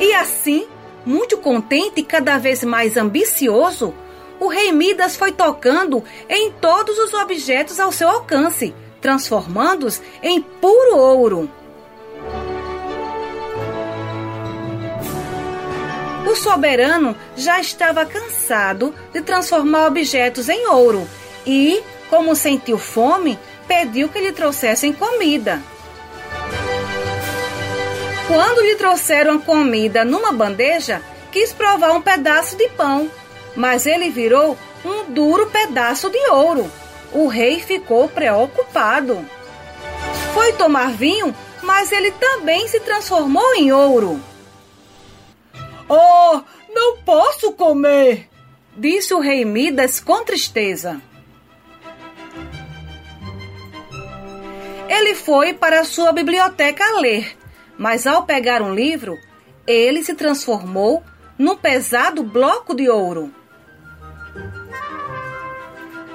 E assim, muito contente e cada vez mais ambicioso, o rei Midas foi tocando em todos os objetos ao seu alcance, transformando-os em puro ouro. O soberano já estava cansado de transformar objetos em ouro e, como sentiu fome, pediu que lhe trouxessem comida. Quando lhe trouxeram comida numa bandeja, quis provar um pedaço de pão, mas ele virou um duro pedaço de ouro. O rei ficou preocupado. Foi tomar vinho, mas ele também se transformou em ouro. Oh, não posso comer! Disse o rei Midas com tristeza. Ele foi para sua biblioteca a ler, mas ao pegar um livro, ele se transformou num pesado bloco de ouro.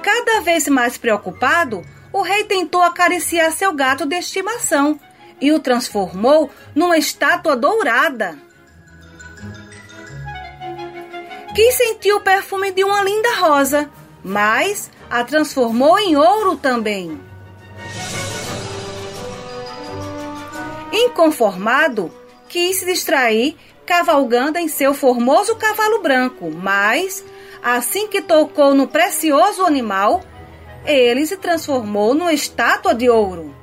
Cada vez mais preocupado, o rei tentou acariciar seu gato de estimação e o transformou numa estátua dourada. Quis sentir o perfume de uma linda rosa, mas a transformou em ouro também. Inconformado, quis se distrair cavalgando em seu formoso cavalo branco, mas assim que tocou no precioso animal, ele se transformou numa estátua de ouro.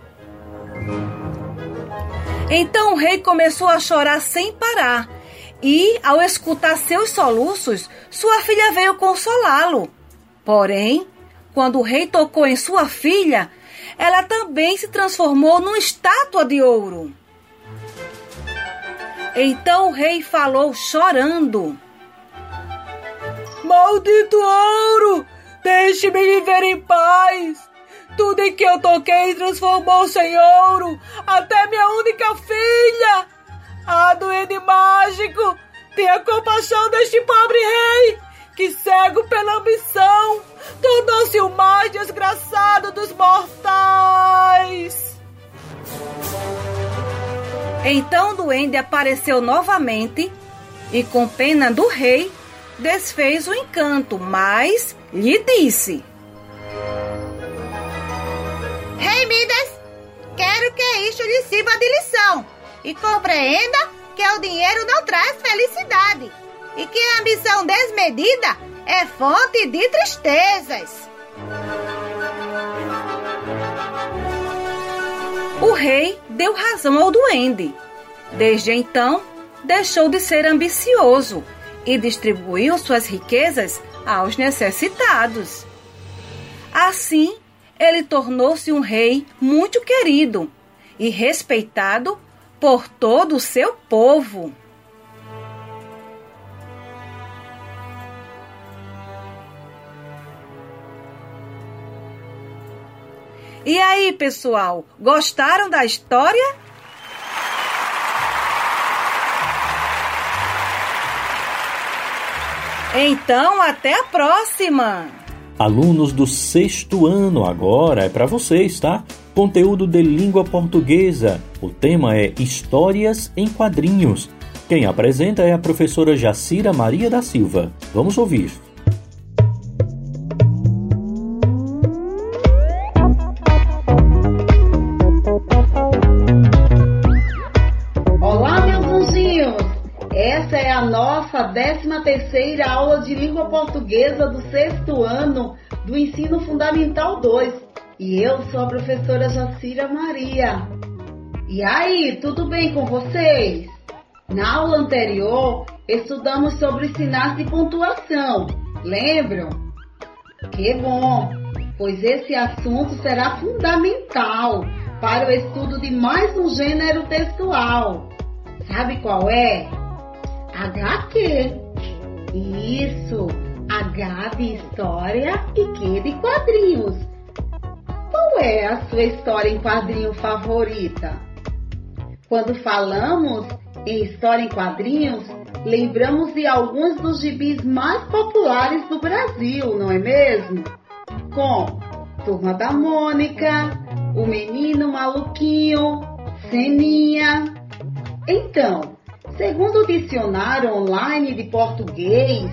Então o rei começou a chorar sem parar e, ao escutar seus soluços, sua filha veio consolá-lo. Porém, quando o rei tocou em sua filha, ela também se transformou numa estátua de ouro. Então o rei falou chorando: Maldito ouro! Deixe-me viver em paz! Tudo em que eu toquei transformou-se em ouro, até minha única filha! Ah, duende mágico, tenha compaixão deste pobre rei, que cego pela ambição, tornou-se o mais desgraçado dos mortais. Então o duende apareceu novamente e, com pena do rei, desfez o encanto, mas lhe disse: Rei Midas, quero que isto lhe sirva de lição e compreenda que o dinheiro não traz felicidade e que a ambição desmedida é fonte de tristezas. O rei deu razão ao duende. Desde então, deixou de ser ambicioso e distribuiu suas riquezas aos necessitados. Assim, ele tornou-se um rei muito querido e respeitado por todo o seu povo. E aí, pessoal, gostaram da história? Então, até a próxima! Alunos do sexto ano, agora é para vocês, tá? Conteúdo de língua portuguesa. O tema é Histórias em Quadrinhos. Quem apresenta é a professora Jacira Maria da Silva. Vamos ouvir. Olá, meus anjinhos! Essa é a nossa 13 terceira aula de língua portuguesa do sexto ano do Ensino Fundamental 2. E eu sou a professora Jacira Maria. E aí, tudo bem com vocês? Na aula anterior, estudamos sobre sinais de pontuação. Lembram? Que bom, pois esse assunto será fundamental para o estudo de mais um gênero textual. Sabe qual é? HQ. Isso, H de história e Q de quadrinhos. Qual é a sua história em quadrinho favorita? Quando falamos em história em quadrinhos, lembramos de alguns dos gibis mais populares do Brasil, não é mesmo? Com Turma da Mônica, O Menino Maluquinho, Seninha. Então, segundo o dicionário online de português,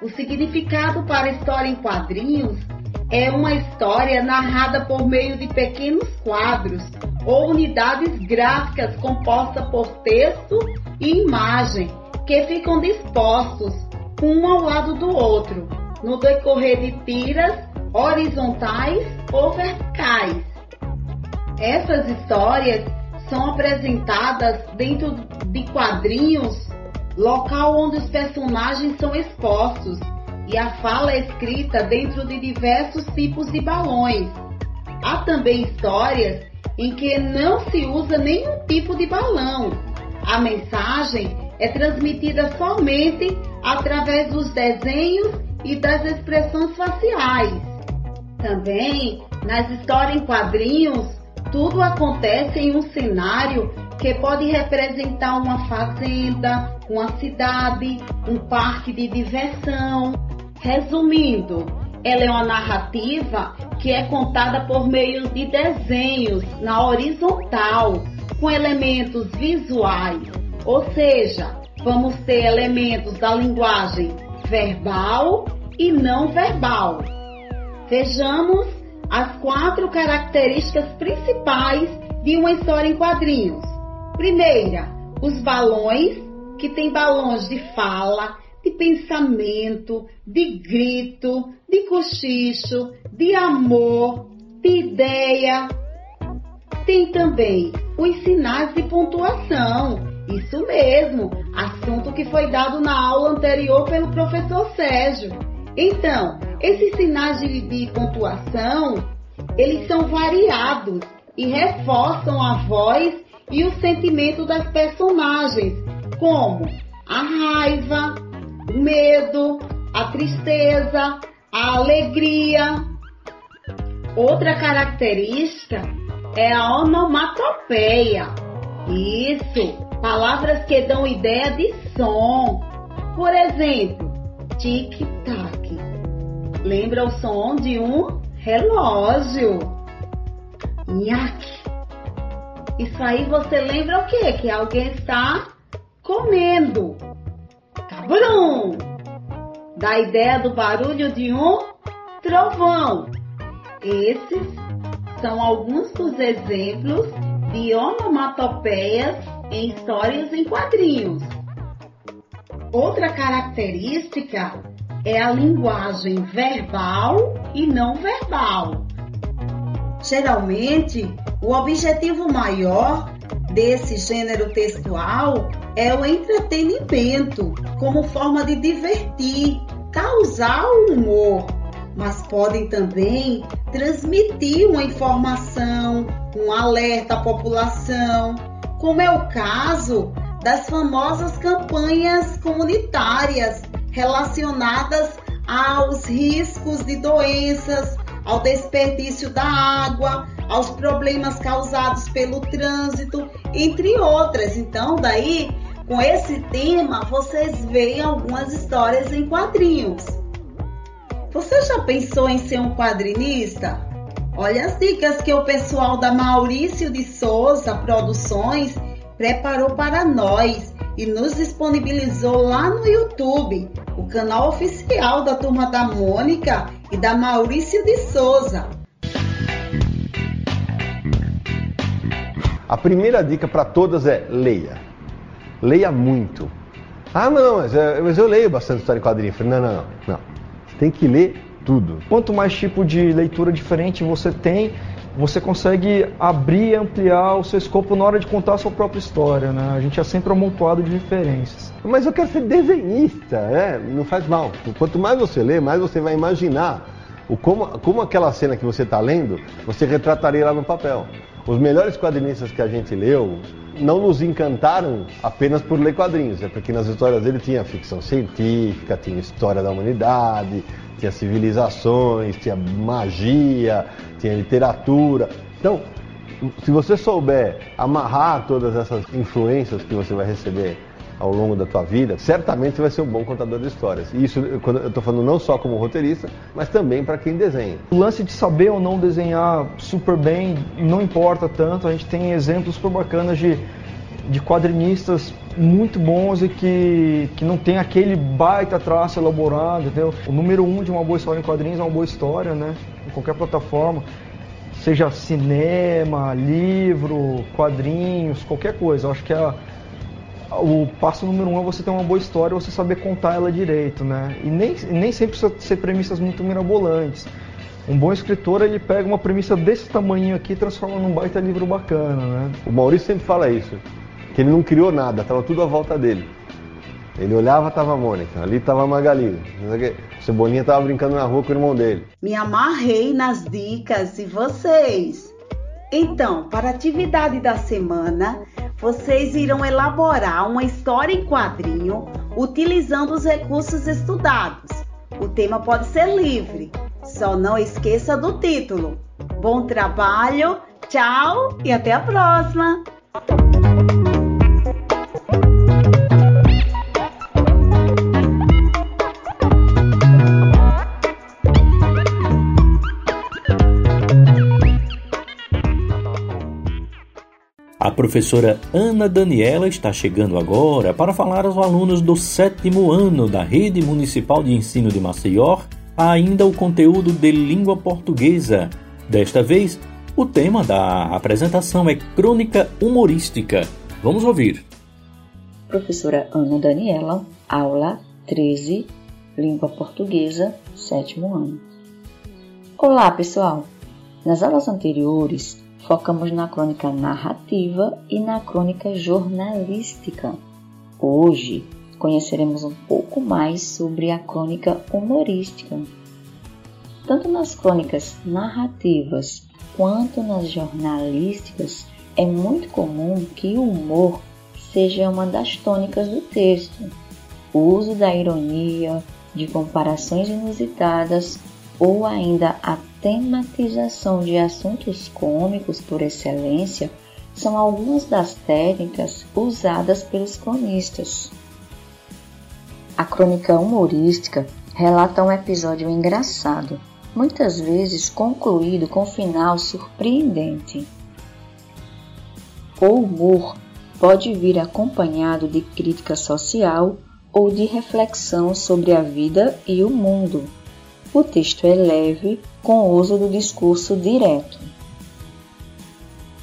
o significado para história em quadrinhos é uma história narrada por meio de pequenos quadros ou unidades gráficas compostas por texto e imagem que ficam dispostos um ao lado do outro, no decorrer de tiras horizontais ou verticais. Essas histórias são apresentadas dentro de quadrinhos, local onde os personagens são expostos, e a fala é escrita dentro de diversos tipos de balões. Há também histórias em que não se usa nenhum tipo de balão. A mensagem é transmitida somente através dos desenhos e das expressões faciais. Também, nas histórias em quadrinhos, tudo acontece em um cenário que pode representar uma fazenda, uma cidade, um parque de diversão. Resumindo, ela é uma narrativa que é contada por meio de desenhos na horizontal, com elementos visuais, ou seja, vamos ter elementos da linguagem verbal e não verbal. Vejamos as quatro características principais de uma história em quadrinhos. Primeira, os balões, que tem balões de fala, de pensamento, de grito, de cochicho, de amor, de ideia. Tem também os sinais de pontuação. Isso mesmo, assunto que foi dado na aula anterior pelo professor Sérgio. Então, esses sinais de, de pontuação, eles são variados e reforçam a voz e o sentimento das personagens, como a raiva, o medo, a tristeza, a alegria. Outra característica é a onomatopeia. Isso, palavras que dão ideia de som. Por exemplo, tic-tac. Lembra o som de um relógio. Nhaque. Isso aí você lembra o quê? Que alguém está comendo. Cabrum! Dá a ideia do barulho de um trovão. Esses são alguns dos exemplos de onomatopeias em histórias em quadrinhos. Outra característica é a linguagem verbal e não verbal. Geralmente, o objetivo maior desse gênero textual é o entretenimento, como forma de divertir, causar humor, mas podem também transmitir uma informação, um alerta à população, como é o caso das famosas campanhas comunitárias relacionadas aos riscos de doenças, ao desperdício da água, aos problemas causados pelo trânsito, entre outras. Então, daí, com esse tema, vocês veem algumas histórias em quadrinhos. Você já pensou em ser um quadrinista? Olha as dicas que o pessoal da Maurício de Souza Produções preparou para nós e nos disponibilizou lá no YouTube, o canal oficial da Turma da Mônica e da Maurício de Souza. A primeira dica para todas é leia. Leia muito. Ah, não, mas, mas eu leio bastante história em quadrinhos. Não, não, não, não. Você tem que ler tudo. Quanto mais tipo de leitura diferente você tem, você consegue abrir e ampliar o seu escopo na hora de contar a sua própria história, né? A gente é sempre amontoado de referências. Mas eu quero ser desenhista, né? Não faz mal. Quanto mais você lê, mais você vai imaginar o como, como aquela cena que você está lendo, você retrataria lá no papel. Os melhores quadrinistas que a gente leu não nos encantaram apenas por ler quadrinhos, é porque nas histórias dele tinha ficção científica, tinha história da humanidade, tinha civilizações, tinha magia, tinha literatura. Então, se você souber amarrar todas essas influências que você vai receber ao longo da tua vida, certamente você vai ser um bom contador de histórias. E isso eu estou falando não só como roteirista, mas também para quem desenha. O lance de saber ou não desenhar super bem não importa tanto. A gente tem exemplos super bacanas de, de quadrinistas muito bons e que, que não tem aquele baita traço elaborado, entendeu? O número um de uma boa história em quadrinhos é uma boa história, né? Em qualquer plataforma, seja cinema, livro, quadrinhos, qualquer coisa. Eu acho que a, o passo número um é você ter uma boa história, você saber contar ela direito, né? E nem, nem sempre precisa ser premissas muito mirabolantes. Um bom escritor, ele pega uma premissa desse tamanho aqui e transforma num baita livro bacana, né? O Maurício sempre fala isso, que ele não criou nada, estava tudo à volta dele. Ele olhava, tava a Mônica, ali tava a Magali, o Cebolinha tava brincando na rua com o irmão dele. Me amarrei nas dicas e vocês? Então, para a atividade da semana, vocês irão elaborar uma história em quadrinho utilizando os recursos estudados. O tema pode ser livre, só não esqueça do título. Bom trabalho, tchau e até a próxima! Professora Ana Daniela está chegando agora para falar aos alunos do sétimo ano da Rede Municipal de Ensino de Maceió ainda o conteúdo de língua portuguesa. Desta vez, o tema da apresentação é crônica humorística. Vamos ouvir. Professora Ana Daniela, aula 13, língua portuguesa, sétimo ano. Olá, pessoal! Nas aulas anteriores, focamos na crônica narrativa e na crônica jornalística. Hoje conheceremos um pouco mais sobre a crônica humorística. Tanto nas crônicas narrativas quanto nas jornalísticas, é muito comum que o humor seja uma das tônicas do texto. O uso da ironia, de comparações inusitadas ou ainda a tematização de assuntos cômicos por excelência são algumas das técnicas usadas pelos cronistas. A crônica humorística relata um episódio engraçado, muitas vezes concluído com um final surpreendente. O humor pode vir acompanhado de crítica social ou de reflexão sobre a vida e o mundo. O texto é leve, com uso do discurso direto.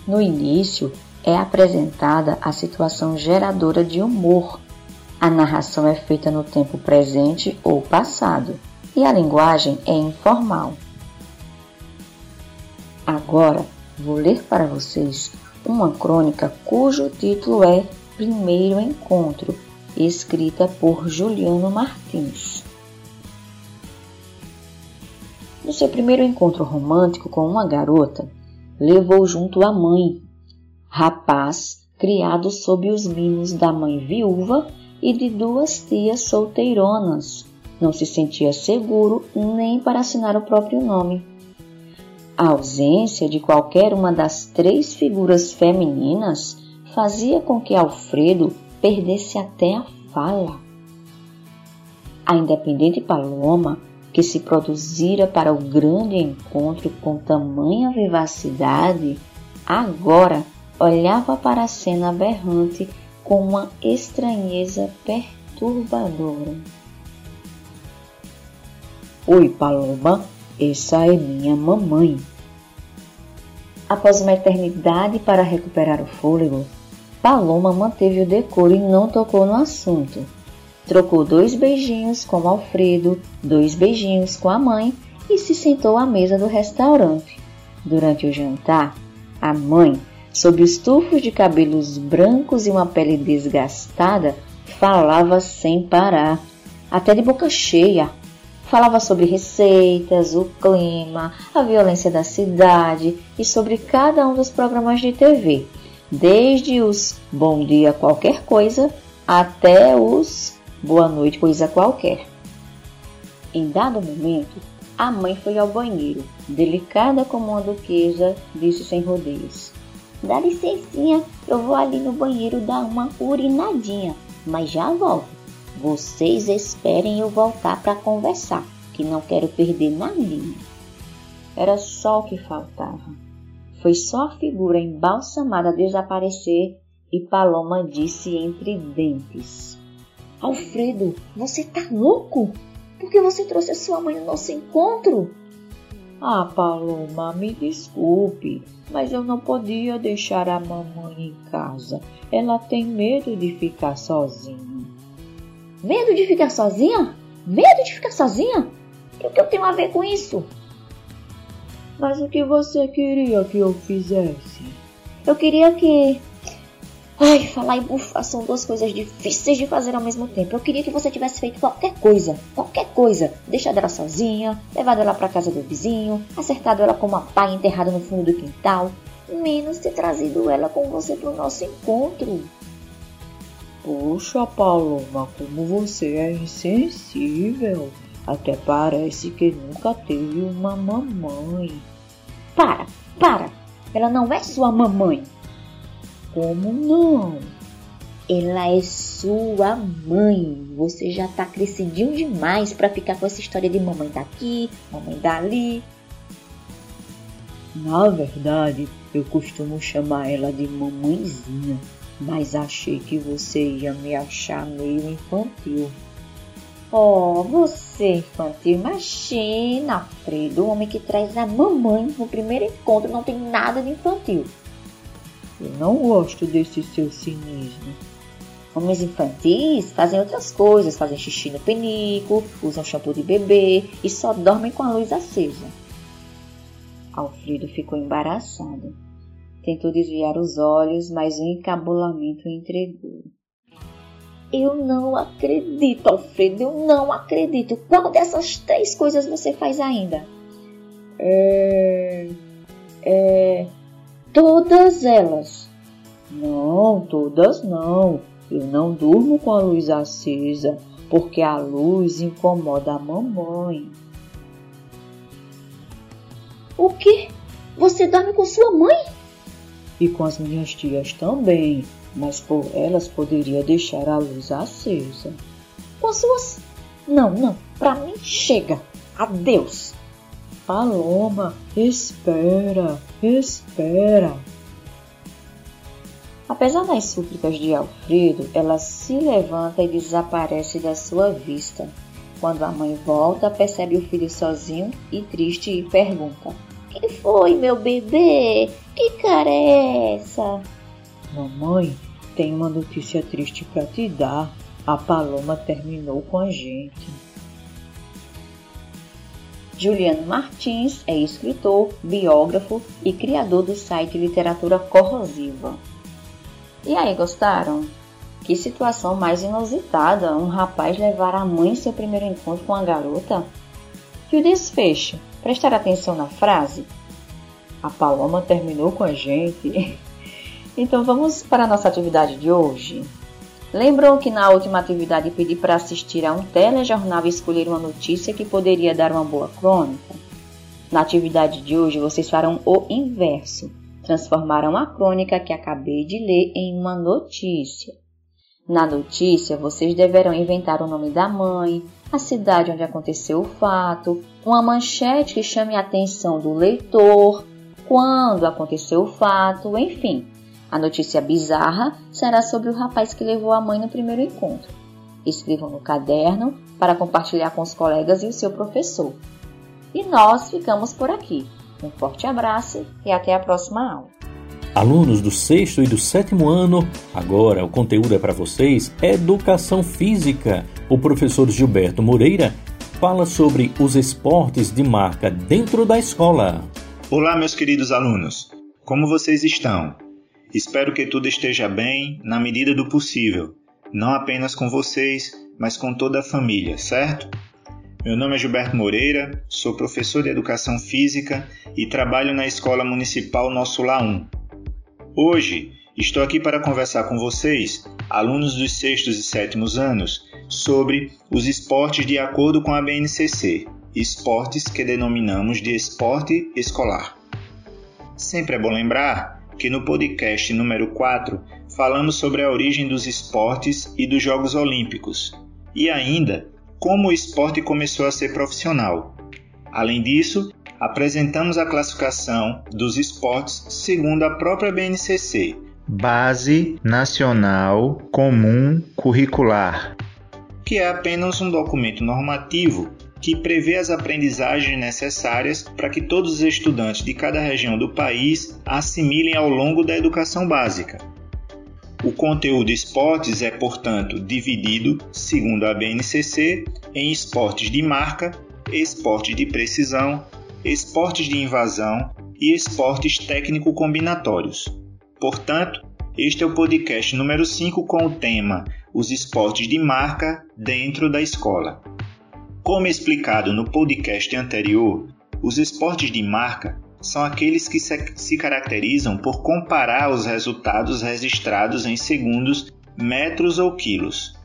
No início, é apresentada a situação geradora de humor. A narração é feita no tempo presente ou passado e a linguagem é informal. Agora, vou ler para vocês uma crônica cujo título é Primeiro Encontro, escrita por Juliano Martins. No seu primeiro encontro romântico com uma garota, levou junto a mãe, rapaz criado sob os mimos da mãe viúva e de duas tias solteironas. Não se sentia seguro nem para assinar o próprio nome. A ausência de qualquer uma das três figuras femininas fazia com que Alfredo perdesse até a fala. A independente Paloma que se produzira para o grande encontro com tamanha vivacidade, agora olhava para a cena aberrante com uma estranheza perturbadora. Oi, Paloma, essa é minha mamãe. Após uma eternidade para recuperar o fôlego, Paloma manteve o decoro e não tocou no assunto trocou dois beijinhos com Alfredo, dois beijinhos com a mãe e se sentou à mesa do restaurante. Durante o jantar, a mãe, sob os tufos de cabelos brancos e uma pele desgastada, falava sem parar, até de boca cheia. Falava sobre receitas, o clima, a violência da cidade e sobre cada um dos programas de TV, desde os Bom Dia Qualquer Coisa até os boa noite, coisa qualquer. Em dado momento, a mãe foi ao banheiro, delicada como uma duquesa, disse sem rodeios. Dá licencinha, eu vou ali no banheiro dar uma urinadinha, mas já volto. Vocês esperem eu voltar para conversar, que não quero perder nadinha. Era só o que faltava. Foi só a figura embalsamada desaparecer e Paloma disse entre dentes: Alfredo, você tá louco? Por que você trouxe a sua mãe no nosso encontro? Ah, Paloma, me desculpe, mas eu não podia deixar a mamãe em casa. Ela tem medo de ficar sozinha. Medo de ficar sozinha? Medo de ficar sozinha? O que eu tenho a ver com isso? Mas o que você queria que eu fizesse? Eu queria que. Ai, falar e bufar são duas coisas difíceis de fazer ao mesmo tempo. Eu queria que você tivesse feito qualquer coisa, qualquer coisa. Deixado ela sozinha, levado ela para casa do vizinho, acertado ela com uma pá enterrada no fundo do quintal, menos ter trazido ela com você para o nosso encontro. Poxa, Paloma, como você é insensível. Até parece que nunca teve uma mamãe. Para, para! Ela não é sua mamãe. Como não? Ela é sua mãe. Você já tá crescidinho demais para ficar com essa história de mamãe daqui, mamãe dali. Na verdade, eu costumo chamar ela de mamãezinha, mas achei que você ia me achar meio infantil. Oh, você infantil, imagina, Alfredo, o homem que traz a mamãe no primeiro encontro não tem nada de infantil. Eu não gosto desse seu cinismo. Homens infantis fazem outras coisas, fazem xixi no penico, usam shampoo de bebê e só dormem com a luz acesa. Alfredo ficou embaraçado. Tentou desviar os olhos, mas o encabulamento entregou. Eu não acredito, Alfredo, eu não acredito. Qual dessas três coisas você faz ainda? É. É. Todas elas. Não, todas não. Eu não durmo com a luz acesa, porque a luz incomoda a mamãe. O quê? Você dorme com sua mãe? E com as minhas tias também, mas por elas poderia deixar a luz acesa. Com suas. Não, não, pra mim chega. Adeus. Paloma, espera, espera. Apesar das súplicas de Alfredo, ela se levanta e desaparece da sua vista. Quando a mãe volta, percebe o filho sozinho e triste e pergunta: Que foi, meu bebê? Que cara é essa? Mamãe, tem uma notícia triste para te dar. A Paloma terminou com a gente. Juliano Martins é escritor, biógrafo e criador do site Literatura Corrosiva. E aí, gostaram? Que situação mais inusitada um rapaz levar a mãe em seu primeiro encontro com a garota? E o desfecho? Prestar atenção na frase? A Paloma terminou com a gente. (laughs) Então vamos para a nossa atividade de hoje. Lembram que na última atividade pedi para assistir a um telejornal e escolher uma notícia que poderia dar uma boa crônica? Na atividade de hoje vocês farão o inverso. Transformarão a crônica que acabei de ler em uma notícia. Na notícia, vocês deverão inventar o nome da mãe, a cidade onde aconteceu o fato, uma manchete que chame a atenção do leitor, quando aconteceu o fato, enfim. A notícia bizarra será sobre o rapaz que levou a mãe no primeiro encontro. Escrevam no caderno para compartilhar com os colegas e o seu professor. E nós ficamos por aqui. Um forte abraço e até a próxima aula. Alunos do sexto e do sétimo ano, agora o conteúdo é para vocês: Educação Física. O professor Gilberto Moreira fala sobre os esportes de marca dentro da escola. Olá, meus queridos alunos. Como vocês estão? Espero que tudo esteja bem na medida do possível, não apenas com vocês, mas com toda a família, certo? Meu nome é Gilberto Moreira, sou professor de Educação Física e trabalho na Escola Municipal Nosso Lá 1. Hoje estou aqui para conversar com vocês, alunos dos sextos e sétimos anos, sobre os esportes de acordo com a BNCC, esportes que denominamos de esporte escolar. Sempre é bom lembrar que no podcast número 4 falamos sobre a origem dos esportes e dos Jogos Olímpicos, e ainda como o esporte começou a ser profissional. Além disso, apresentamos a classificação dos esportes segundo a própria BNCC, Base Nacional Comum Curricular, que é apenas um documento normativo que prevê as aprendizagens necessárias para que todos os estudantes de cada região do país assimilem ao longo da educação básica. O conteúdo esportes é, portanto, dividido, segundo a BNCC, em esportes de marca, esportes de precisão, esportes de invasão e esportes técnico-combinatórios. Portanto, este é o podcast número 5 com o tema Os esportes de marca dentro da escola. Como explicado no podcast anterior, os esportes de marca são aqueles que se caracterizam por comparar os resultados registrados em segundos, metros ou quilos.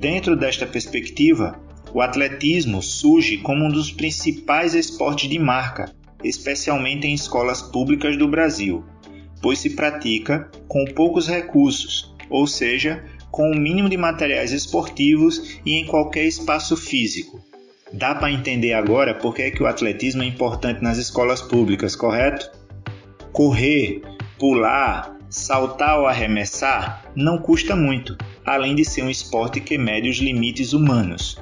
Dentro desta perspectiva, o atletismo surge como um dos principais esportes de marca, especialmente em escolas públicas do Brasil, pois se pratica com poucos recursos, ou seja, com o mínimo de materiais esportivos e em qualquer espaço físico. Dá para entender agora por que, é que o atletismo é importante nas escolas públicas, correto? Correr, pular, saltar ou arremessar não custa muito, além de ser um esporte que mede os limites humanos.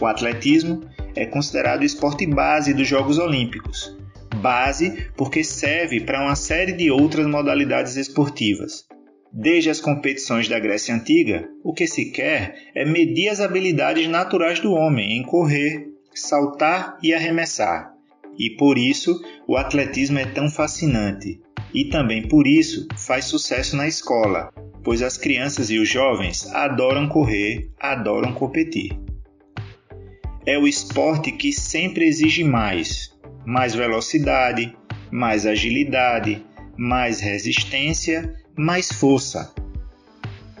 O atletismo é considerado o esporte base dos Jogos Olímpicos. Base porque serve para uma série de outras modalidades esportivas. Desde as competições da Grécia Antiga, o que se quer é medir as habilidades naturais do homem em correr, saltar e arremessar. E por isso o atletismo é tão fascinante. E também por isso faz sucesso na escola, pois as crianças e os jovens adoram correr, adoram competir. É o esporte que sempre exige mais: mais velocidade, mais agilidade, mais resistência, mais força.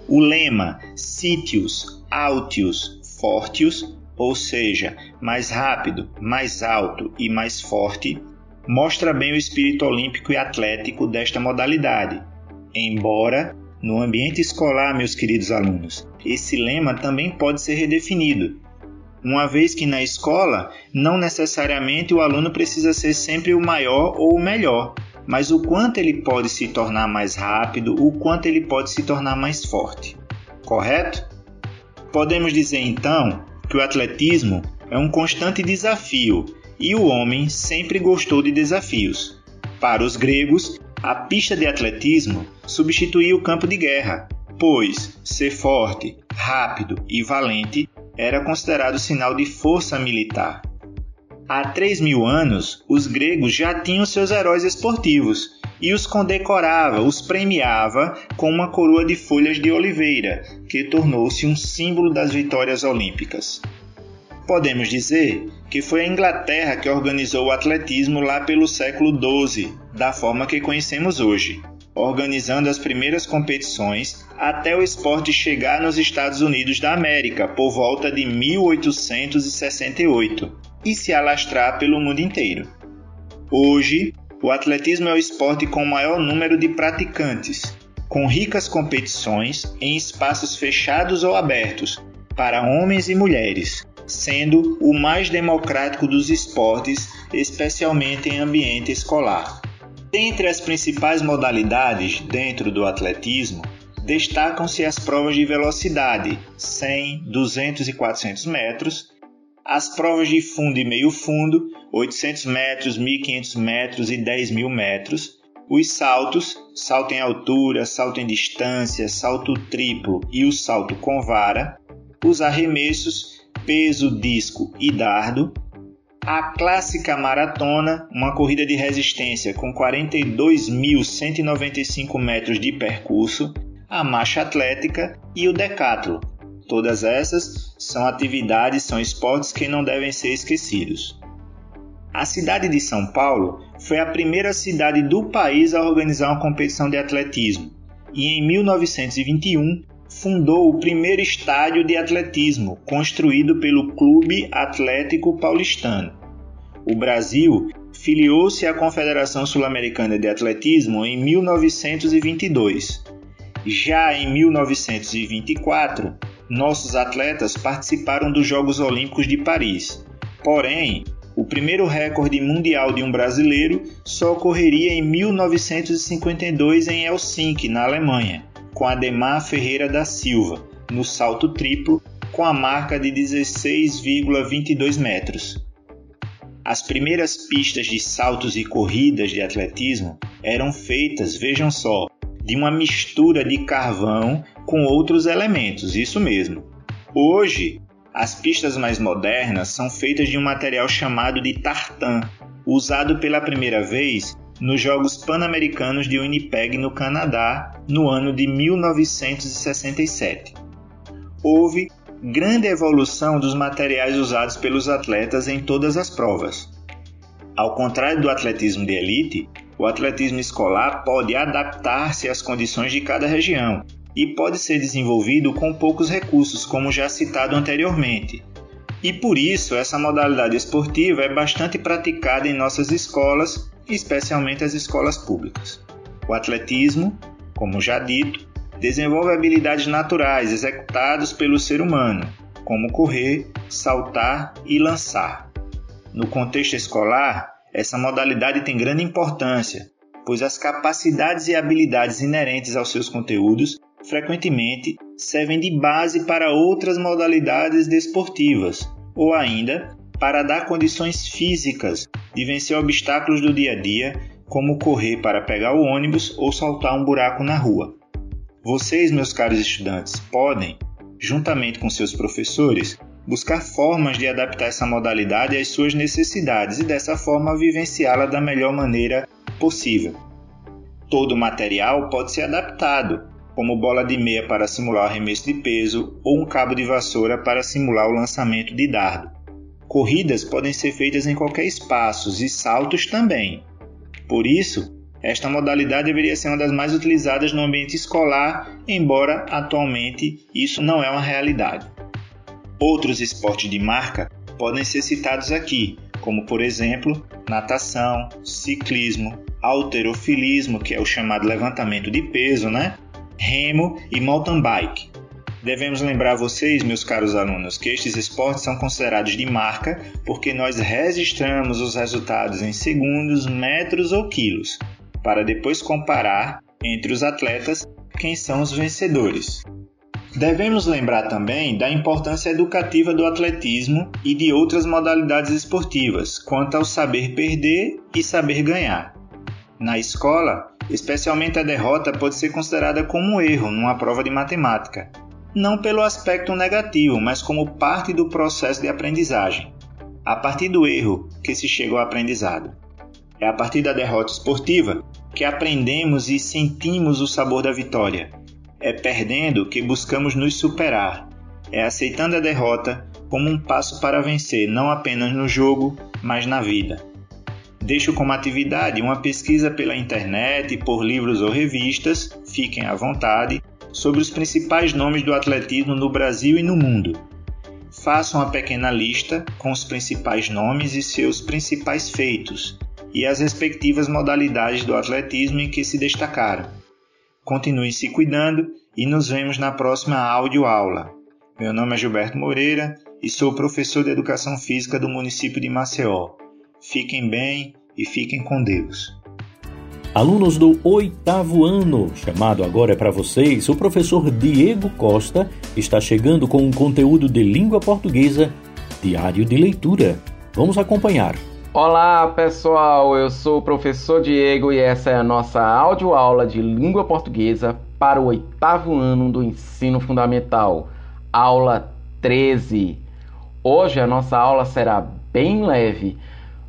O lema Sitius Altius Fortius ou seja, mais rápido, mais alto e mais forte, mostra bem o espírito olímpico e atlético desta modalidade. Embora, no ambiente escolar, meus queridos alunos, esse lema também pode ser redefinido, uma vez que na escola não necessariamente o aluno precisa ser sempre o maior ou o melhor, mas o quanto ele pode se tornar mais rápido, o quanto ele pode se tornar mais forte. Correto? Podemos dizer então que o atletismo é um constante desafio e o homem sempre gostou de desafios. Para os gregos, a pista de atletismo substituía o campo de guerra, pois ser forte, rápido e valente era considerado sinal de força militar. Há 3 mil anos, os gregos já tinham seus heróis esportivos e os condecorava, os premiava com uma coroa de folhas de oliveira, que tornou-se um símbolo das vitórias olímpicas. Podemos dizer que foi a Inglaterra que organizou o atletismo lá pelo século XII, da forma que conhecemos hoje, organizando as primeiras competições até o esporte chegar nos Estados Unidos da América por volta de 1868 e se alastrar pelo mundo inteiro. Hoje, o atletismo é o esporte com o maior número de praticantes, com ricas competições em espaços fechados ou abertos para homens e mulheres, sendo o mais democrático dos esportes, especialmente em ambiente escolar. Dentre as principais modalidades dentro do atletismo, destacam-se as provas de velocidade 100, 200 e 400 metros, as provas de fundo e meio fundo, 800 metros, 1500 metros e 10.000 metros, os saltos, salto em altura, salto em distância, salto triplo e o salto com vara, os arremessos, peso, disco e dardo, a clássica maratona, uma corrida de resistência com 42.195 metros de percurso, a marcha atlética e o decathlon, Todas essas são atividades, são esportes que não devem ser esquecidos. A cidade de São Paulo foi a primeira cidade do país a organizar uma competição de atletismo e em 1921 fundou o primeiro estádio de atletismo construído pelo Clube Atlético Paulistano. O Brasil filiou-se à Confederação Sul-Americana de Atletismo em 1922. Já em 1924, nossos atletas participaram dos Jogos Olímpicos de Paris. Porém, o primeiro recorde mundial de um brasileiro só ocorreria em 1952 em Helsinki, na Alemanha, com Ademar Ferreira da Silva, no salto triplo, com a marca de 16,22 metros. As primeiras pistas de saltos e corridas de atletismo eram feitas, vejam só, de uma mistura de carvão com outros elementos, isso mesmo. Hoje, as pistas mais modernas são feitas de um material chamado de tartan, usado pela primeira vez nos Jogos Pan-Americanos de Winnipeg, no Canadá, no ano de 1967. Houve grande evolução dos materiais usados pelos atletas em todas as provas. Ao contrário do atletismo de elite, o atletismo escolar pode adaptar-se às condições de cada região e pode ser desenvolvido com poucos recursos, como já citado anteriormente. E por isso, essa modalidade esportiva é bastante praticada em nossas escolas, especialmente as escolas públicas. O atletismo, como já dito, desenvolve habilidades naturais executadas pelo ser humano, como correr, saltar e lançar. No contexto escolar, essa modalidade tem grande importância, pois as capacidades e habilidades inerentes aos seus conteúdos frequentemente servem de base para outras modalidades desportivas, ou ainda para dar condições físicas de vencer obstáculos do dia a dia, como correr para pegar o ônibus ou saltar um buraco na rua. Vocês, meus caros estudantes, podem, juntamente com seus professores, buscar formas de adaptar essa modalidade às suas necessidades e dessa forma vivenciá-la da melhor maneira possível. Todo o material pode ser adaptado, como bola de meia para simular o arremesso de peso ou um cabo de vassoura para simular o lançamento de dardo. Corridas podem ser feitas em qualquer espaço e saltos também. Por isso, esta modalidade deveria ser uma das mais utilizadas no ambiente escolar, embora atualmente isso não é uma realidade. Outros esportes de marca podem ser citados aqui, como por exemplo natação, ciclismo, alterofilismo, que é o chamado levantamento de peso, né? remo e mountain bike. Devemos lembrar vocês, meus caros alunos, que estes esportes são considerados de marca porque nós registramos os resultados em segundos, metros ou quilos, para depois comparar entre os atletas quem são os vencedores. Devemos lembrar também da importância educativa do atletismo e de outras modalidades esportivas quanto ao saber perder e saber ganhar. Na escola, Especialmente a derrota pode ser considerada como um erro numa prova de matemática, não pelo aspecto negativo, mas como parte do processo de aprendizagem. A partir do erro que se chega ao aprendizado. É a partir da derrota esportiva que aprendemos e sentimos o sabor da vitória. É perdendo que buscamos nos superar. É aceitando a derrota como um passo para vencer, não apenas no jogo, mas na vida. Deixo como atividade uma pesquisa pela internet, por livros ou revistas, fiquem à vontade, sobre os principais nomes do atletismo no Brasil e no mundo. Façam uma pequena lista com os principais nomes e seus principais feitos e as respectivas modalidades do atletismo em que se destacaram. Continuem se cuidando e nos vemos na próxima aula. Meu nome é Gilberto Moreira e sou professor de Educação Física do município de Maceió. Fiquem bem e fiquem com Deus. Alunos do oitavo ano, chamado agora é para vocês, o professor Diego Costa está chegando com um conteúdo de língua portuguesa, diário de leitura. Vamos acompanhar. Olá pessoal, eu sou o professor Diego e essa é a nossa audioaula de língua portuguesa para o oitavo ano do ensino fundamental, aula 13. Hoje a nossa aula será bem leve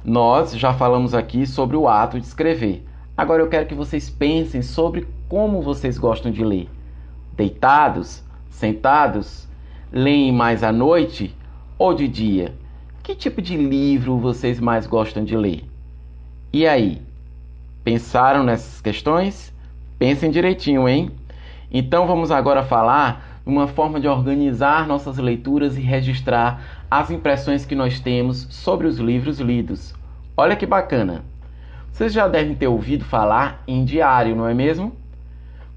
nós já falamos aqui sobre o ato de escrever. Agora eu quero que vocês pensem sobre como vocês gostam de ler. Deitados? Sentados? Leem mais à noite ou de dia? Que tipo de livro vocês mais gostam de ler? E aí? Pensaram nessas questões? Pensem direitinho, hein? Então vamos agora falar uma forma de organizar nossas leituras e registrar as impressões que nós temos sobre os livros lidos. Olha que bacana! Vocês já devem ter ouvido falar em diário, não é mesmo?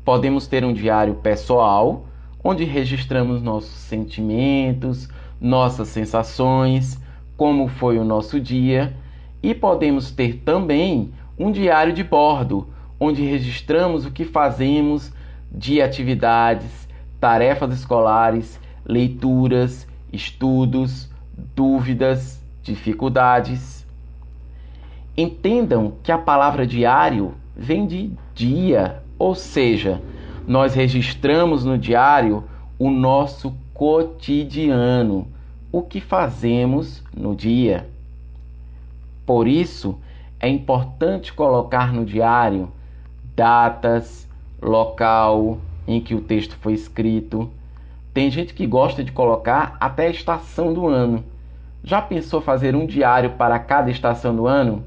Podemos ter um diário pessoal, onde registramos nossos sentimentos, nossas sensações, como foi o nosso dia, e podemos ter também um diário de bordo, onde registramos o que fazemos de atividades, tarefas escolares, leituras, estudos, dúvidas, dificuldades. Entendam que a palavra diário vem de dia, ou seja, nós registramos no diário o nosso cotidiano, o que fazemos no dia. Por isso, é importante colocar no diário datas, local em que o texto foi escrito. Tem gente que gosta de colocar até a estação do ano. Já pensou fazer um diário para cada estação do ano?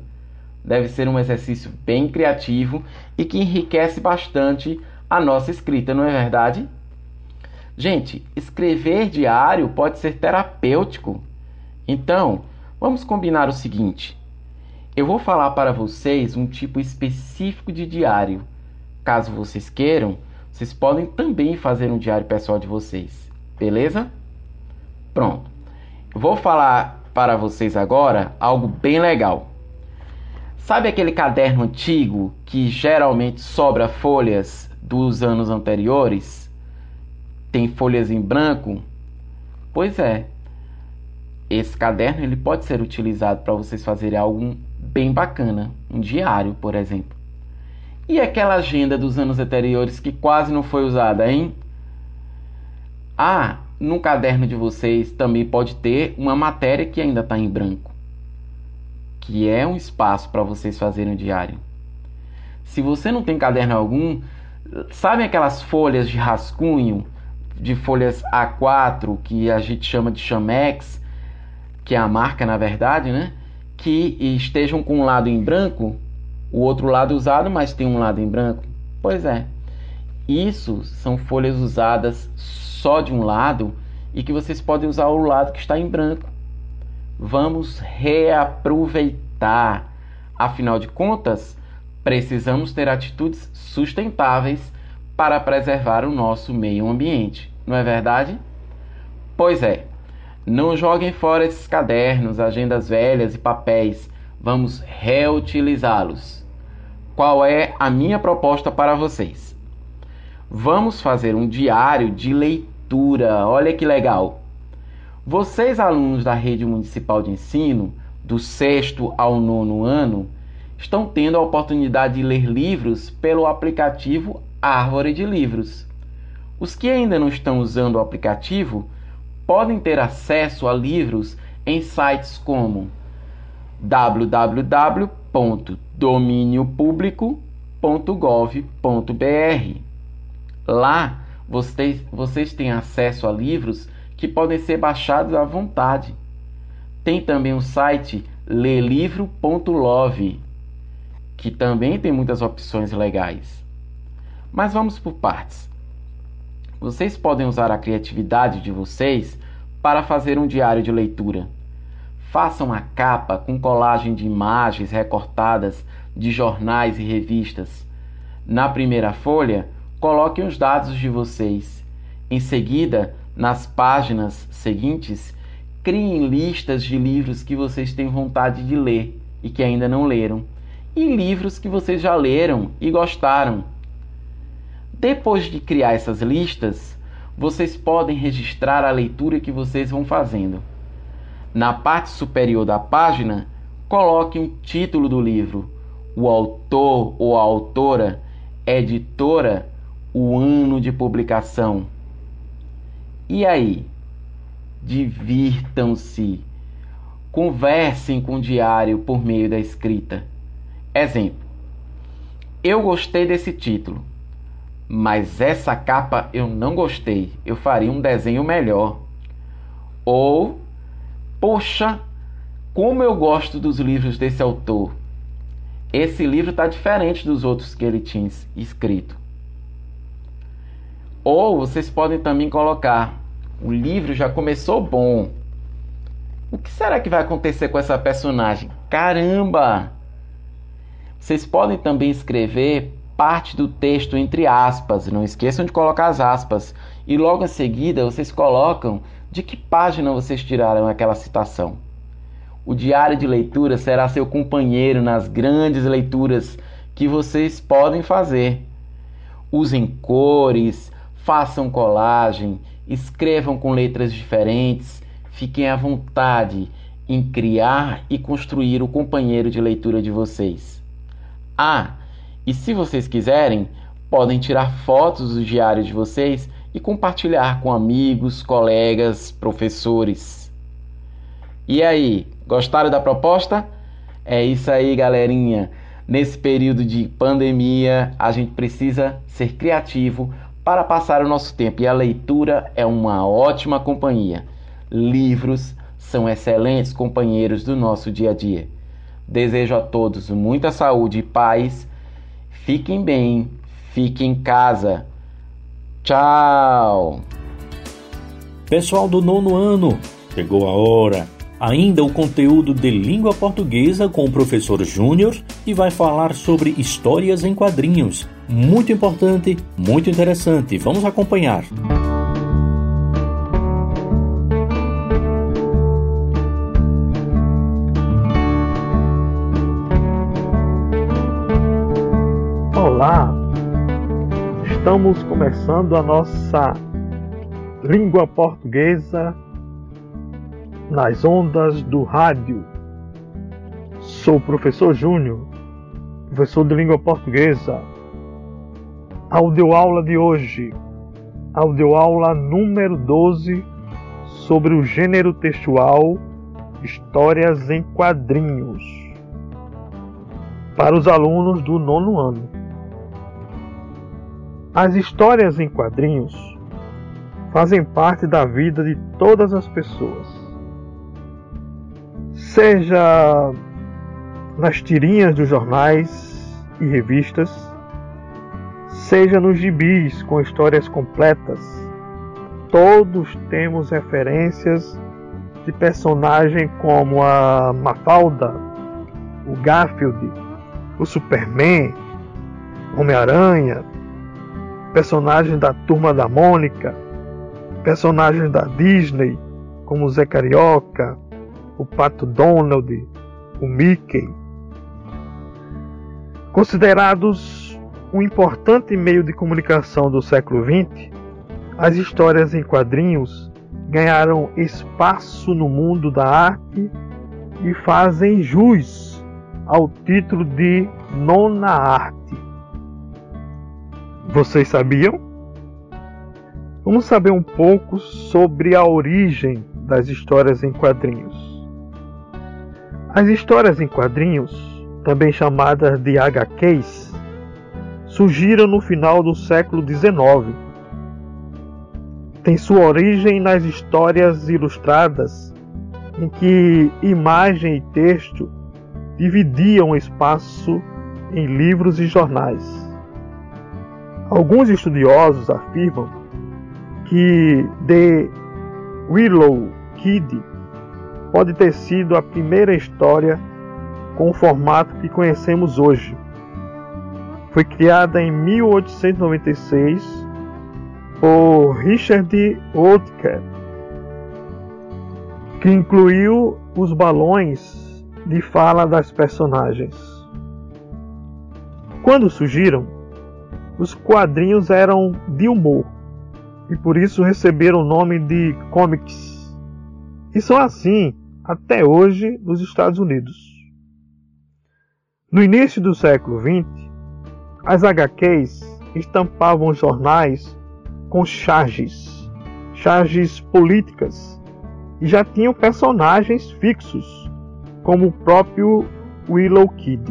Deve ser um exercício bem criativo e que enriquece bastante a nossa escrita, não é verdade? Gente, escrever diário pode ser terapêutico. Então, vamos combinar o seguinte: eu vou falar para vocês um tipo específico de diário. Caso vocês queiram, vocês podem também fazer um diário pessoal de vocês, beleza? Pronto. Vou falar para vocês agora algo bem legal. Sabe aquele caderno antigo que geralmente sobra folhas dos anos anteriores? Tem folhas em branco? Pois é. Esse caderno ele pode ser utilizado para vocês fazerem algo bem bacana, um diário, por exemplo. E aquela agenda dos anos anteriores que quase não foi usada, hein? Ah, no caderno de vocês também pode ter uma matéria que ainda está em branco, que é um espaço para vocês fazerem um diário. Se você não tem caderno algum, sabe aquelas folhas de rascunho, de folhas A4, que a gente chama de Chamex, que é a marca na verdade, né? Que estejam com um lado em branco o outro lado usado, mas tem um lado em branco? Pois é. Isso são folhas usadas só de um lado e que vocês podem usar o lado que está em branco. Vamos reaproveitar. Afinal de contas, precisamos ter atitudes sustentáveis para preservar o nosso meio ambiente, não é verdade? Pois é. Não joguem fora esses cadernos, agendas velhas e papéis. Vamos reutilizá-los qual é a minha proposta para vocês. Vamos fazer um diário de leitura. Olha que legal! Vocês, alunos da rede municipal de ensino, do sexto ao nono ano, estão tendo a oportunidade de ler livros pelo aplicativo Árvore de Livros. Os que ainda não estão usando o aplicativo podem ter acesso a livros em sites como www.dominiopublico.gov.br. Lá vocês, vocês têm acesso a livros que podem ser baixados à vontade. Tem também o site lelivro.love, que também tem muitas opções legais. Mas vamos por partes. Vocês podem usar a criatividade de vocês para fazer um diário de leitura. Façam a capa com colagem de imagens recortadas de jornais e revistas. Na primeira folha, coloquem os dados de vocês. Em seguida, nas páginas seguintes, criem listas de livros que vocês têm vontade de ler e que ainda não leram, e livros que vocês já leram e gostaram. Depois de criar essas listas, vocês podem registrar a leitura que vocês vão fazendo. Na parte superior da página, coloque um título do livro, o autor ou a autora, editora, o ano de publicação. E aí? Divirtam-se. Conversem com o diário por meio da escrita. Exemplo: Eu gostei desse título, mas essa capa eu não gostei. Eu faria um desenho melhor. Ou Poxa, como eu gosto dos livros desse autor. Esse livro está diferente dos outros que ele tinha escrito. Ou vocês podem também colocar: o livro já começou bom. O que será que vai acontecer com essa personagem? Caramba! Vocês podem também escrever parte do texto entre aspas, não esqueçam de colocar as aspas. E logo em seguida vocês colocam de que página vocês tiraram aquela citação? O diário de leitura será seu companheiro nas grandes leituras que vocês podem fazer. Usem cores, façam colagem, escrevam com letras diferentes, fiquem à vontade em criar e construir o companheiro de leitura de vocês. Ah, e se vocês quiserem, podem tirar fotos do diário de vocês e compartilhar com amigos, colegas, professores. E aí, gostaram da proposta? É isso aí, galerinha. Nesse período de pandemia, a gente precisa ser criativo para passar o nosso tempo e a leitura é uma ótima companhia. Livros são excelentes companheiros do nosso dia a dia. Desejo a todos muita saúde e paz. Fiquem bem, fiquem em casa. Tchau! Pessoal do nono ano, chegou a hora. Ainda o conteúdo de língua portuguesa com o professor Júnior e vai falar sobre histórias em quadrinhos. Muito importante, muito interessante. Vamos acompanhar. Olá, estamos começando a nossa língua portuguesa nas ondas do rádio. Sou o professor Júnior, professor de língua portuguesa. Audioaula de hoje, audioaula número 12 sobre o gênero textual Histórias em Quadrinhos para os alunos do nono ano. As histórias em quadrinhos fazem parte da vida de todas as pessoas. Seja nas tirinhas dos jornais e revistas, seja nos gibis com histórias completas, todos temos referências de personagens como a Mafalda, o Garfield, o Superman, Homem-Aranha, personagens da Turma da Mônica, personagens da Disney, como Zé Carioca, o Pato Donald, o Mickey. Considerados um importante meio de comunicação do século XX, as histórias em quadrinhos ganharam espaço no mundo da arte e fazem jus ao título de nona arte. Vocês sabiam? Vamos saber um pouco sobre a origem das histórias em quadrinhos. As histórias em quadrinhos, também chamadas de HQs, surgiram no final do século XIX. Tem sua origem nas histórias ilustradas, em que imagem e texto dividiam espaço em livros e jornais. Alguns estudiosos afirmam que The Willow Kid pode ter sido a primeira história com o formato que conhecemos hoje. Foi criada em 1896 por Richard Oetker, que incluiu os balões de fala das personagens. Quando surgiram, os quadrinhos eram de humor e por isso receberam o nome de comics. E são assim até hoje nos Estados Unidos. No início do século XX, as HQs estampavam jornais com charges, charges políticas, e já tinham personagens fixos, como o próprio Willow Kid.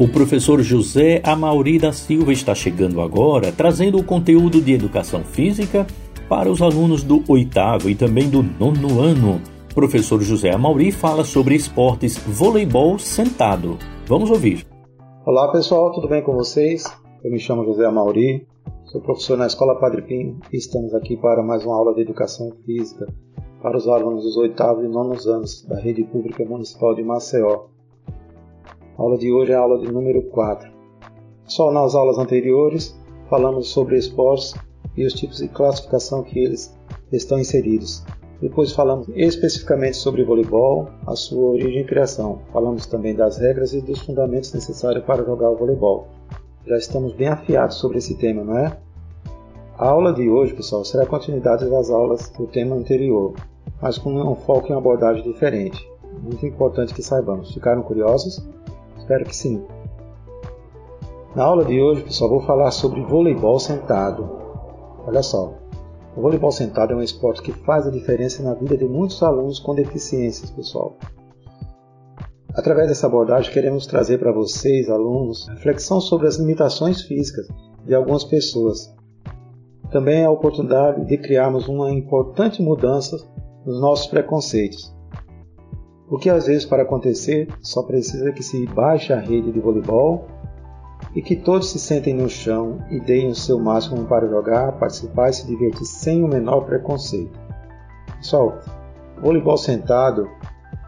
O professor José Amauri da Silva está chegando agora, trazendo o conteúdo de educação física para os alunos do oitavo e também do nono ano. Professor José Amauri fala sobre esportes voleibol sentado. Vamos ouvir. Olá pessoal, tudo bem com vocês? Eu me chamo José Amauri, sou professor na Escola Padre Pinho e estamos aqui para mais uma aula de educação física para os alunos dos oitavos e nonos anos da Rede Pública Municipal de Maceió. A aula de hoje é a aula de número 4. Só nas aulas anteriores falamos sobre esportes e os tipos de classificação que eles estão inseridos. Depois falamos especificamente sobre voleibol, a sua origem e criação. Falamos também das regras e dos fundamentos necessários para jogar o voleibol. Já estamos bem afiados sobre esse tema, não é? A aula de hoje, pessoal, será a continuidade das aulas do tema anterior, mas com um foco em abordagem diferente. Muito importante que saibamos. Ficaram curiosos? Espero que sim. Na aula de hoje, pessoal, vou falar sobre voleibol sentado. Olha só, o voleibol sentado é um esporte que faz a diferença na vida de muitos alunos com deficiências, pessoal. Através dessa abordagem, queremos trazer para vocês, alunos, reflexão sobre as limitações físicas de algumas pessoas. Também a oportunidade de criarmos uma importante mudança nos nossos preconceitos. Porque às vezes para acontecer só precisa que se baixe a rede de voleibol e que todos se sentem no chão e deem o seu máximo para jogar, participar e se divertir sem o menor preconceito. Pessoal, voleibol sentado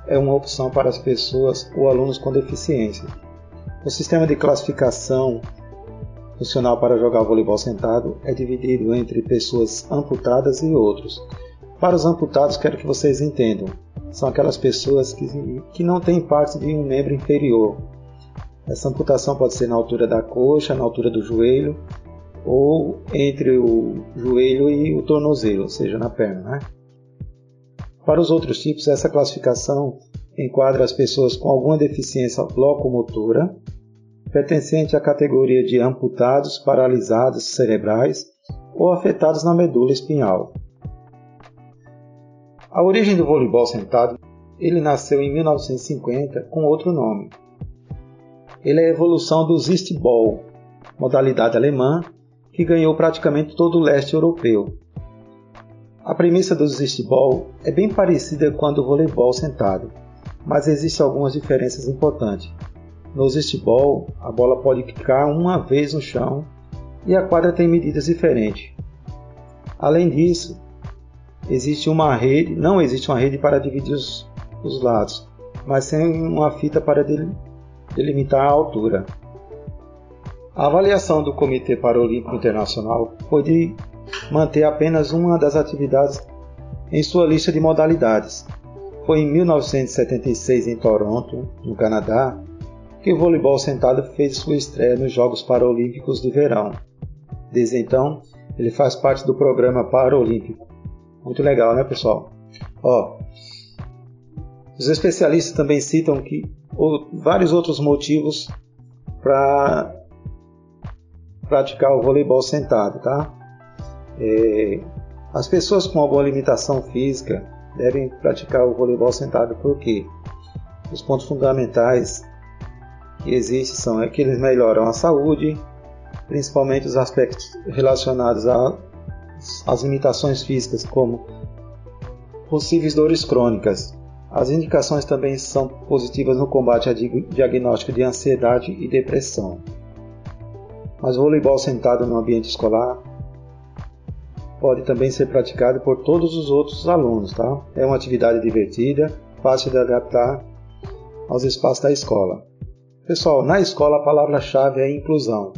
é uma opção para as pessoas ou alunos com deficiência. O sistema de classificação funcional para jogar voleibol sentado é dividido entre pessoas amputadas e outros. Para os amputados, quero que vocês entendam, são aquelas pessoas que, que não têm parte de um membro inferior, essa amputação pode ser na altura da coxa, na altura do joelho ou entre o joelho e o tornozelo, ou seja, na perna. Né? Para os outros tipos, essa classificação enquadra as pessoas com alguma deficiência locomotora, pertencente à categoria de amputados, paralisados cerebrais ou afetados na medula espinhal. A origem do voleibol sentado, ele nasceu em 1950 com outro nome, ele é a evolução do Zistball, modalidade alemã que ganhou praticamente todo o leste europeu. A premissa do Zistball é bem parecida com a do voleibol sentado, mas existem algumas diferenças importantes. No Zistball, a bola pode quicar uma vez no chão e a quadra tem medidas diferentes. Além disso, existe uma rede, não existe uma rede para dividir os, os lados, mas sem uma fita para delimitar a altura. A avaliação do Comitê Paralímpico Internacional foi de manter apenas uma das atividades em sua lista de modalidades. Foi em 1976 em Toronto, no Canadá, que o voleibol sentado fez sua estreia nos Jogos Paralímpicos de Verão. Desde então, ele faz parte do programa Paralímpico. Muito legal, né, pessoal? Ó, os especialistas também citam que ou vários outros motivos para praticar o voleibol sentado, tá? É, as pessoas com alguma limitação física devem praticar o voleibol sentado porque os pontos fundamentais que existem são é que eles melhoram a saúde, principalmente os aspectos relacionados às limitações físicas, como possíveis dores crônicas, as indicações também são positivas no combate a diagnóstico de ansiedade e depressão. Mas voleibol sentado no ambiente escolar pode também ser praticado por todos os outros alunos, tá? É uma atividade divertida, fácil de adaptar aos espaços da escola. Pessoal, na escola a palavra-chave é inclusão,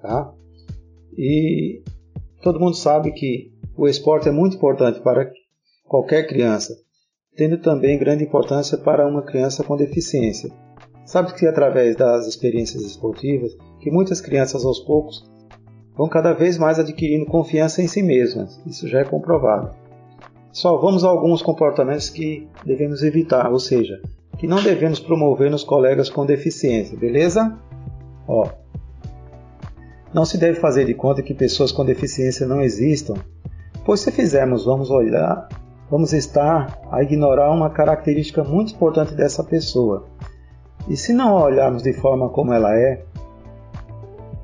tá? E todo mundo sabe que o esporte é muito importante para qualquer criança, tendo também grande importância para uma criança com deficiência. Sabe que através das experiências esportivas, que muitas crianças aos poucos vão cada vez mais adquirindo confiança em si mesmas. Isso já é comprovado. Só vamos a alguns comportamentos que devemos evitar, ou seja, que não devemos promover nos colegas com deficiência, beleza? Ó, não se deve fazer de conta que pessoas com deficiência não existam, pois se fizermos, vamos olhar vamos estar a ignorar uma característica muito importante dessa pessoa. E se não a olharmos de forma como ela é,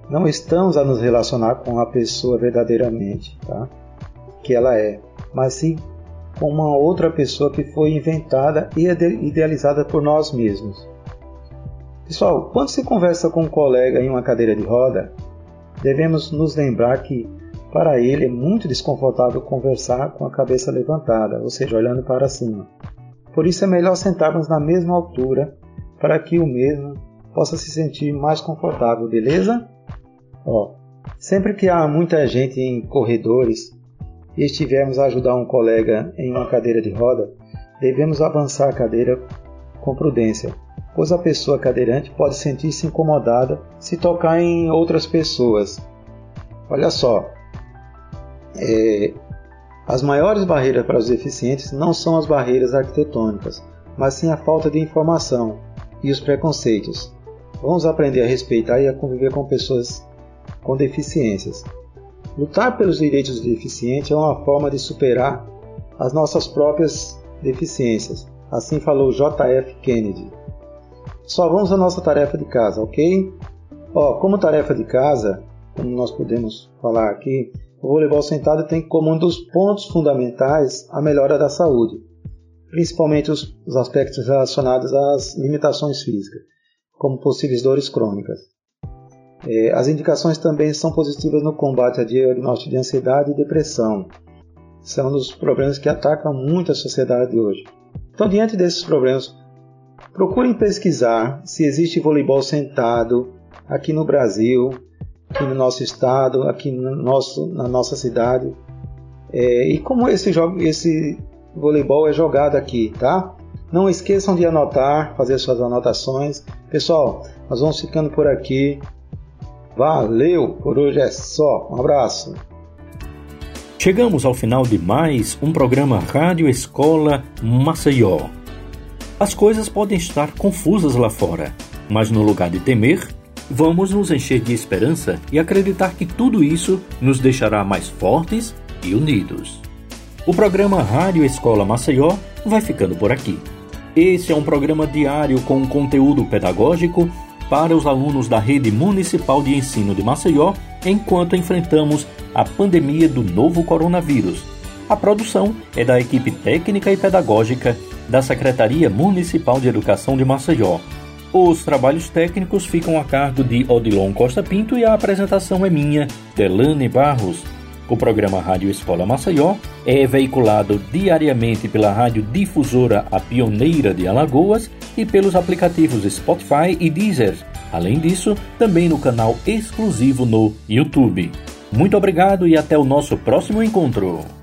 não estamos a nos relacionar com a pessoa verdadeiramente, tá? Que ela é, mas sim com uma outra pessoa que foi inventada e idealizada por nós mesmos. Pessoal, quando se conversa com um colega em uma cadeira de roda, devemos nos lembrar que para ele é muito desconfortável conversar com a cabeça levantada, ou seja, olhando para cima. Por isso é melhor sentarmos na mesma altura para que o mesmo possa se sentir mais confortável, beleza? Ó, sempre que há muita gente em corredores e estivermos a ajudar um colega em uma cadeira de roda, devemos avançar a cadeira com prudência, pois a pessoa cadeirante pode sentir-se incomodada se tocar em outras pessoas. Olha só, É, as maiores barreiras para os deficientes não são as barreiras arquitetônicas, mas sim a falta de informação e os preconceitos. Vamos aprender a respeitar e a conviver com pessoas com deficiências. Lutar pelos direitos do deficiente é uma forma de superar as nossas próprias deficiências. Assim falou J.F. Kennedy. Só vamos à nossa tarefa de casa, ok? Ó, como tarefa de casa, como nós podemos falar aqui, o voleibol sentado tem como um dos pontos fundamentais a melhora da saúde, principalmente os, os aspectos relacionados às limitações físicas, como possíveis dores crônicas. É, as indicações também são positivas no combate a diagnóstico de ansiedade e depressão. São um dos problemas que atacam muito a sociedade de hoje. Então, diante desses problemas, procurem pesquisar se existe voleibol sentado aqui no Brasil, aqui no nosso estado, aqui no nosso, na nossa cidade. É, e como esse, jogo, esse voleibol é jogado aqui, tá? Não esqueçam de anotar, fazer suas anotações. Pessoal, nós vamos ficando por aqui. Valeu, por hoje é só. Um abraço. Chegamos ao final de mais um programa Rádio Escola Maceió. As coisas podem estar confusas lá fora, mas no lugar de temer, vamos nos encher de esperança e acreditar que tudo isso nos deixará mais fortes e unidos. O programa Rádio Escola Maceió vai ficando por aqui. Esse é um programa diário com conteúdo pedagógico para os alunos da Rede Municipal de Ensino de Maceió enquanto enfrentamos a pandemia do novo coronavírus. A produção é da equipe técnica e pedagógica da Secretaria Municipal de Educação de Maceió. Os trabalhos técnicos ficam a cargo de Odilon Costa Pinto e a apresentação é minha, Delane Barros. O programa Rádio Escola Maceió é veiculado diariamente pela rádio difusora A Pioneira de Alagoas e pelos aplicativos Spotify e Deezer. Além disso, também no canal exclusivo no YouTube. Muito obrigado e até o nosso próximo encontro.